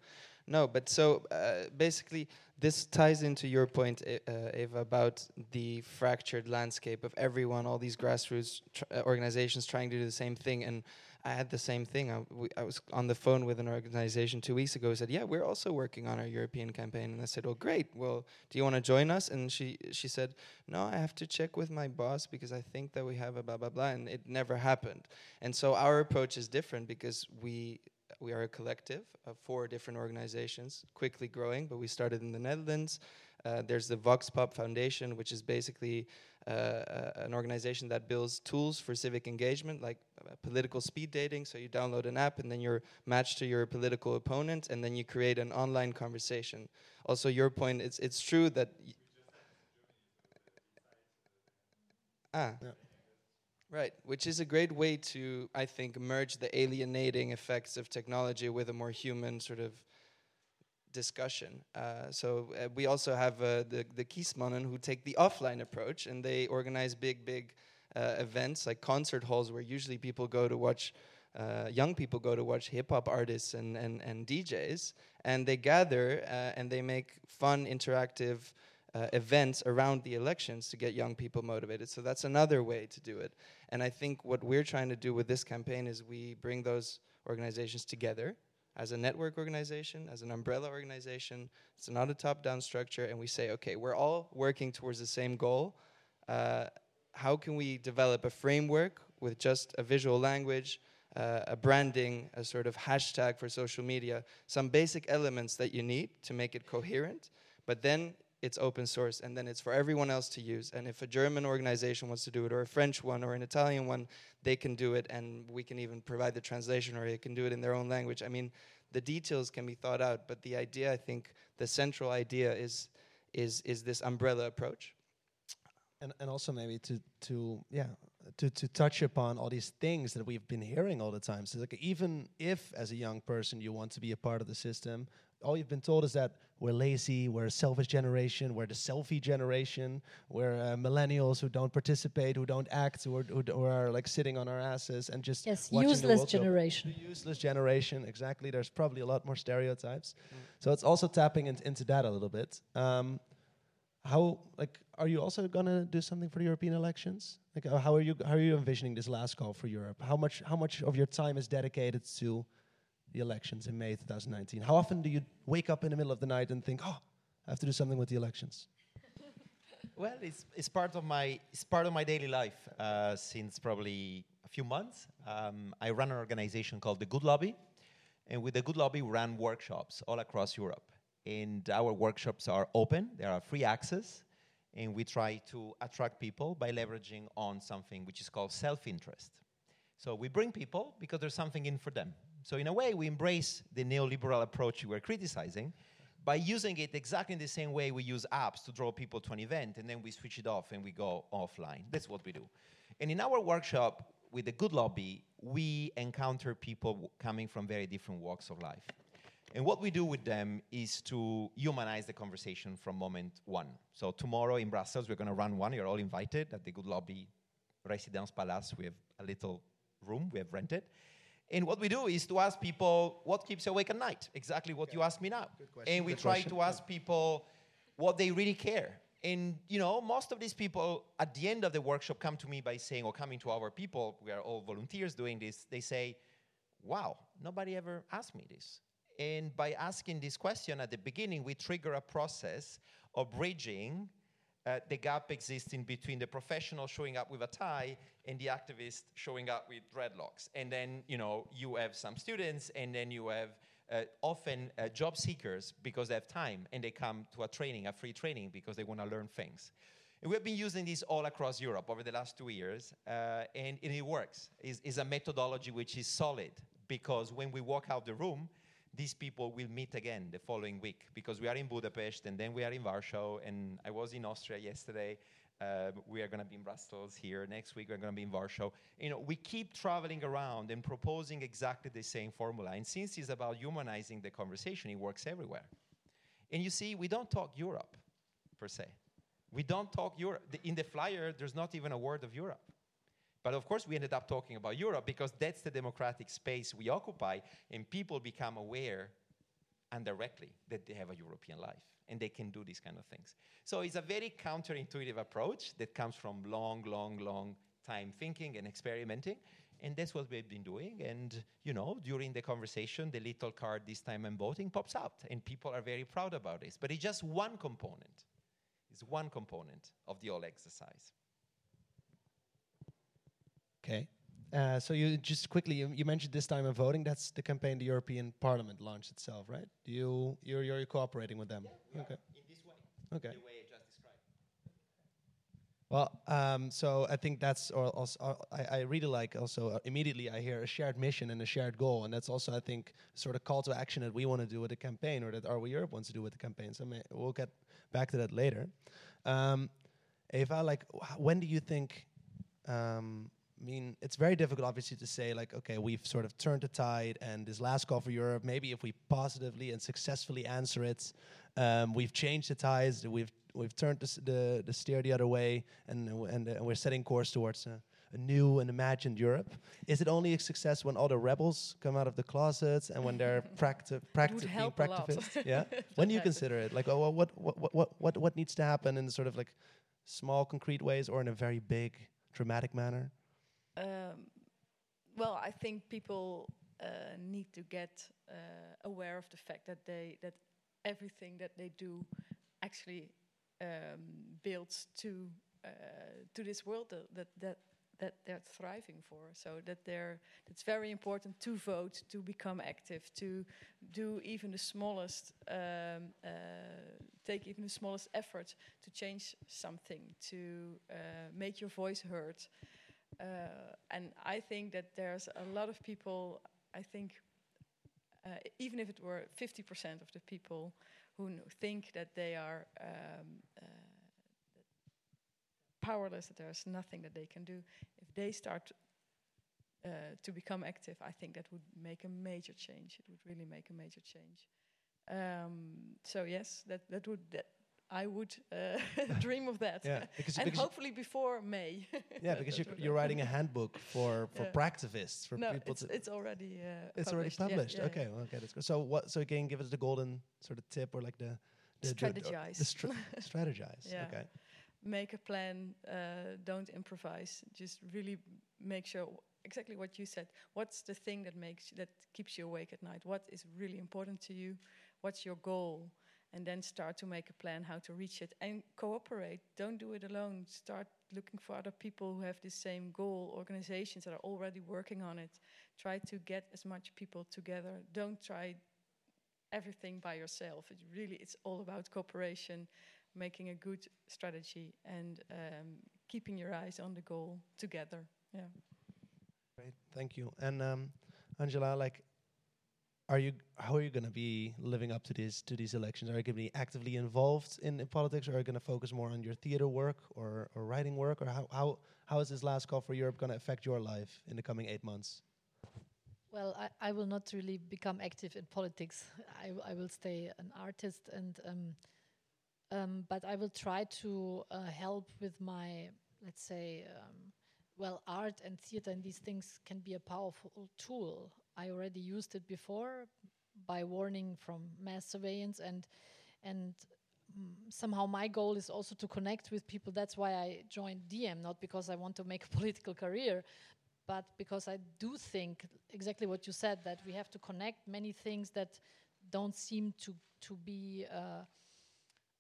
E: no but so uh, basically this ties into your point, uh, Eva, about the fractured landscape of everyone, all these grassroots tr uh, organizations trying to do the same thing. And I had the same thing. I, I, was on the phone with an organization two weeks ago. Who said, "Yeah, we're also working on our European campaign." And I said, "Well, great. Well, do you want to join us?" And she she said, "No, I have to check with my boss because I think that we have a blah blah blah." And it never happened. And so our approach is different because we we are a collective of four different organizations, quickly growing, but we started in the Netherlands. Uh, there's the Vox Pop Foundation, which is basically uh, uh, an organization that builds tools for civic engagement, like uh, political speed dating. So you download an app and then you're matched to your political opponent, and then you create an online conversation. Also, your point, it's, it's true that. ah. Yeah. Right, which is a great way to, I think, merge the alienating effects of technology with a more human sort of discussion. Uh, so uh, we also have uh, the the Kiesmannen who take the offline approach, and they organize big, big uh, events like concert halls where usually people go to watch. Uh, young people go to watch hip hop artists and, and, and DJs, and they gather uh, and they make fun, interactive uh, events around the elections to get young people motivated. So that's another way to do it. And I think what we're trying to do with this campaign is we bring those organizations together as a network organization, as an umbrella organization. It's not a top down structure. And we say, okay, we're all working towards the same goal. Uh, how can we develop a framework with just a visual language? Uh, a branding, a sort of hashtag for social media, some basic elements that you need to make it coherent. But then it's open source and then it's for everyone else to use. And if a German organization wants to do it, or a French one, or an Italian one, they can do it, and we can even provide the translation, or they can do it in their own language. I mean, the details can be thought out, but the idea, I think, the central idea is is is this umbrella approach.
A: And and also maybe to to yeah to to touch upon all these things that we've been hearing all the time. So like even if as a young person you want to be a part of the system, all you've been told is that we're lazy, we're a selfish generation, we're the selfie generation, we're uh, millennials who don't participate, who don't act, who are, who, d- who are like sitting on our asses and just
B: Yes,
A: watching the
B: useless
A: World Cup.
B: generation.
A: The useless generation, exactly. There's probably a lot more stereotypes. So it's also tapping in, into that a little bit. Um, how like are you also gonna do something for the European elections? Like uh, how are you how are you envisioning this last call for Europe? How much how much of your time is dedicated to the elections in May 2019? How often do you wake up in the middle of the night and think, oh, I have to do something with the elections?
C: Well, it's, it's part of my it's part of my daily life uh, since probably a few months. Um, I run an organization called the Good Lobby, and with the Good Lobby, we run workshops all across Europe. And our workshops are open; they are free access, and we try to attract people by leveraging on something which is called self-interest. So we bring people because there's something in for them. So in a way, we embrace the neoliberal approach we're criticizing by using it exactly in the same way we use apps to draw people to an event and then we switch it off and we go offline. That's what we do. And in our workshop with the Good Lobby, we encounter people coming from very different walks of life. And what we do with them is to humanize the conversation from moment one. So tomorrow in Brussels, we're going to run one. You're all invited at the Good Lobby Residence Palace. We have a little room we have rented. And what we do is to ask people what keeps you awake at night. Exactly what you asked me now.
A: question,
C: And we
A: good
C: try
A: question.
C: to ask people what they really care. And you know, most of these people at the end of the workshop come to me by saying, or coming to our people, we are all volunteers doing this, they say, Wow, nobody ever asked me this. And by asking this question at the beginning, we trigger a process of bridging uh, the gap existing between the professional showing up with a tie and the activist showing up with dreadlocks. And then, you know, you have some students, and then you have uh, often uh, job seekers because they have time and they come to a training, a free training, because they want to learn things. And we've been using this all across Europe over the last two years, uh, and, and it works. It's, it's a methodology which is solid because when we walk out the room, these people will meet again the following week because we are in Budapest and then we are in Warsaw and I was in Austria yesterday. Uh, we are going to be in Brussels here next week. We're going to be in Warsaw. You know, we keep traveling around and proposing exactly the same formula. And since it's about humanizing the conversation, it works everywhere. And you see, we don't talk Europe per se. We don't talk Europe. In the flyer, there's not even a word of Europe. But of course, we ended up talking about Europe because that's the democratic space we occupy, and people become aware indirectly that they have a European life and they can do these kind of things. So it's a very counterintuitive approach that comes from long, long, long time thinking and experimenting. And that's what we've been doing. And, you know, during the conversation, the little card, this time I'm voting, pops out. And people are very proud about this. But it's just one component. It's one component of the whole exercise.
A: Okay. Uh, so you just quickly you, you mentioned this time of voting. That's the campaign the European Parliament launched itself, right? Do you you're you're cooperating with them? Okay.
C: In this way,
A: Okay.
C: the way I just described.
A: Well, um, so I think that's or also uh, I, I really like also uh, immediately I hear a shared mission and a shared goal, and that's also I think sort of call to action that we want to do with the campaign or that Are We Europe wants to do with the campaign. So may, we'll get back to that later. Um, Eva, like wh- when do you think? Um, I mean, it's very difficult, obviously, to say like, okay, we've sort of turned the tide, and this last call for Europe, maybe if we positively and successfully answer it, um, we've changed the tides, we've we've turned the, the, the steer the other way, and and, uh, we're setting course towards a, a new and imagined Europe. Is it only a success when all the rebels come out of the closets and when they're practi- practi- being yeah. When do you consider it? Like, oh, what what what what what needs to happen in sort of like small, concrete ways, or in a very big, dramatic manner?
D: Um, well, I think people uh, need to get uh, aware of the fact that they that everything that they do actually um, builds to uh, to this world that, that that they're thriving for. So that they're it's very important to vote, to become active, to do even the smallest um, uh, take even the smallest effort to change something, to uh, make your voice heard. Uh, and I think that there's a lot of people, I think, uh, even if it were 50% of the people who think that they are um, uh, powerless, that there's nothing that they can do. If they start uh, to become active, I think that would make a major change. It would really make a major change. Um, so yes, that that would that I would uh, dream of that.
A: Yeah, because,
D: and
A: because
D: howefully before May.
A: yeah, because you're, you're writing a handbook for for
D: Yeah.
A: practivists for
D: no,
A: people
D: it's,
A: to.
D: it's already uh,
A: it's already published.
D: yeah,
A: okay, well, okay, that's good. So what? So again, give us the golden sort of tip or like the, the the- the-
D: Strategize.
A: The, stra- strategize.
D: Yeah.
A: Okay.
D: Make a plan. Uh, don't improvise. Just really make sure exactly what you said. What's the thing that makes that keeps you awake at night? What is really important to you? What's your goal? And then start to make a plan how to reach it and cooperate. Don't do it alone. Start looking for other people who have the same goal, organizations that are already working on it. Try to get as much people together. Don't try everything by yourself. It really it's all about cooperation, making a good strategy, and um, keeping your eyes on the goal together. Yeah.
A: Great. Thank you. And um, Angela, like, are you? How are you going to be living up to these to these elections? Are you going to be actively involved in, in politics, or are you going to focus more on your theater work or, or writing work, or how how how is this last call for Europe going to affect your life in the coming eight months?
B: Well, I, I will not really become active in politics. I, I will stay an artist, and um, um, but I will try to uh, help with my, let's say, um, well, art and theater and these things can be a powerful tool. I already used it before by warning from mass surveillance, and and mm, somehow my goal is also to connect with people. That's why I joined DiEM, not because I want to make a political career, but because I do think exactly what you said that we have to connect many things that don't seem to to be uh,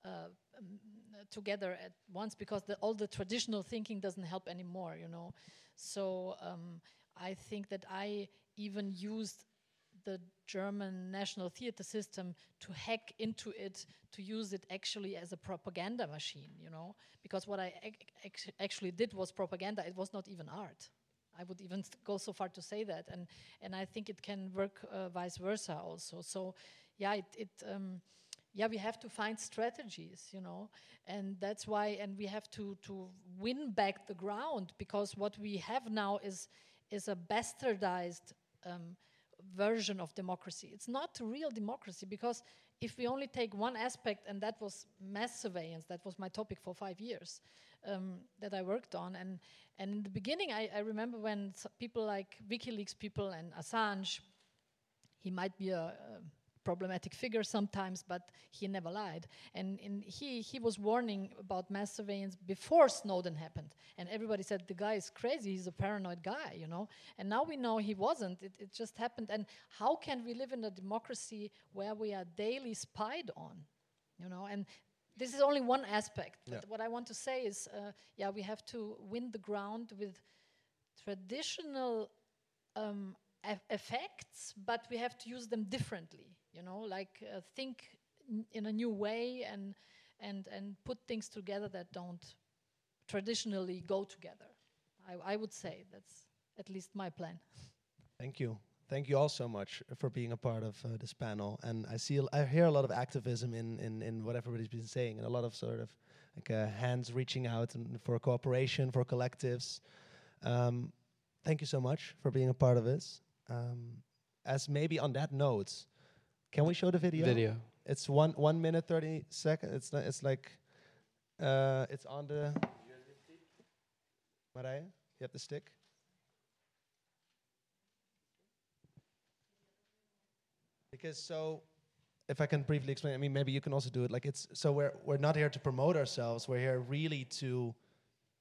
B: uh, um, together at once because the, all the traditional thinking doesn't help anymore, you know. So um, I think that I even used the German national theater system to hack into it to use it actually as a propaganda machine, you know. Because what I ac- ac- actually did was propaganda; it was not even art. I would even go so far to say that, and and I think it can work uh, vice versa also. So, yeah, it, it um, yeah, we have to find strategies, you know, and that's why, and we have to to win back the ground because what we have now is is a bastardized um, version of democracy. It's not real democracy because if we only take one aspect, and that was mass surveillance, that was my topic for five years um, that I worked on, and and in the beginning, I, I remember when people like WikiLeaks people and Assange, he might be a, a problematic figure sometimes, but he never lied. And in, he, he was warning about mass surveillance before Snowden happened. And everybody said, the guy is crazy, he's a paranoid guy, you know. And now we know he wasn't, it, it just happened. And how can we live in a democracy where we are daily spied on, you know? And this is only one aspect.
A: Yeah.
B: But what I want to say is, uh, yeah, we have to win the ground with traditional um, effects, but we have to use them differently. You know, like uh, think in a new way and and and put things together that don't traditionally go together. I, I would say that's at least my plan.
A: Thank you. Thank you all so much for being a part of uh, this panel. And I see, I hear a lot of activism in, in, in what everybody's been saying, and a lot of sort of like uh, hands reaching out and for cooperation, for collectives. Um, thank you so much for being a part of this. Um, as maybe on that note, can we show the video?
E: Video.
A: It's one one minute thirty seconds. It's not, it's like uh, it's on the. Marije, you have the stick. Because so, if I can briefly explain, I mean maybe you can also do it. Like it's so we're we're not here to promote ourselves. We're here really to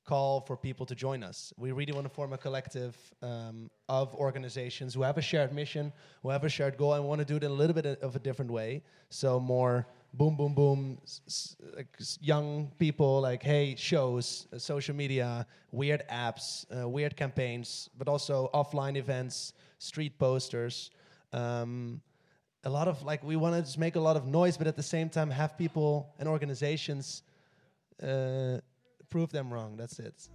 A: call for people to join us. We really want to form a collective um, of organizations who have a shared mission, who have a shared goal, and want to do it in a little bit of a different way. So more boom, boom, boom, like young people, like hey, shows, uh, social media, weird apps, uh, weird campaigns, but also offline events, street posters. Um, a lot of like we want to just make a lot of noise, but at the same time have people and organizations uh, prove them wrong. That's it.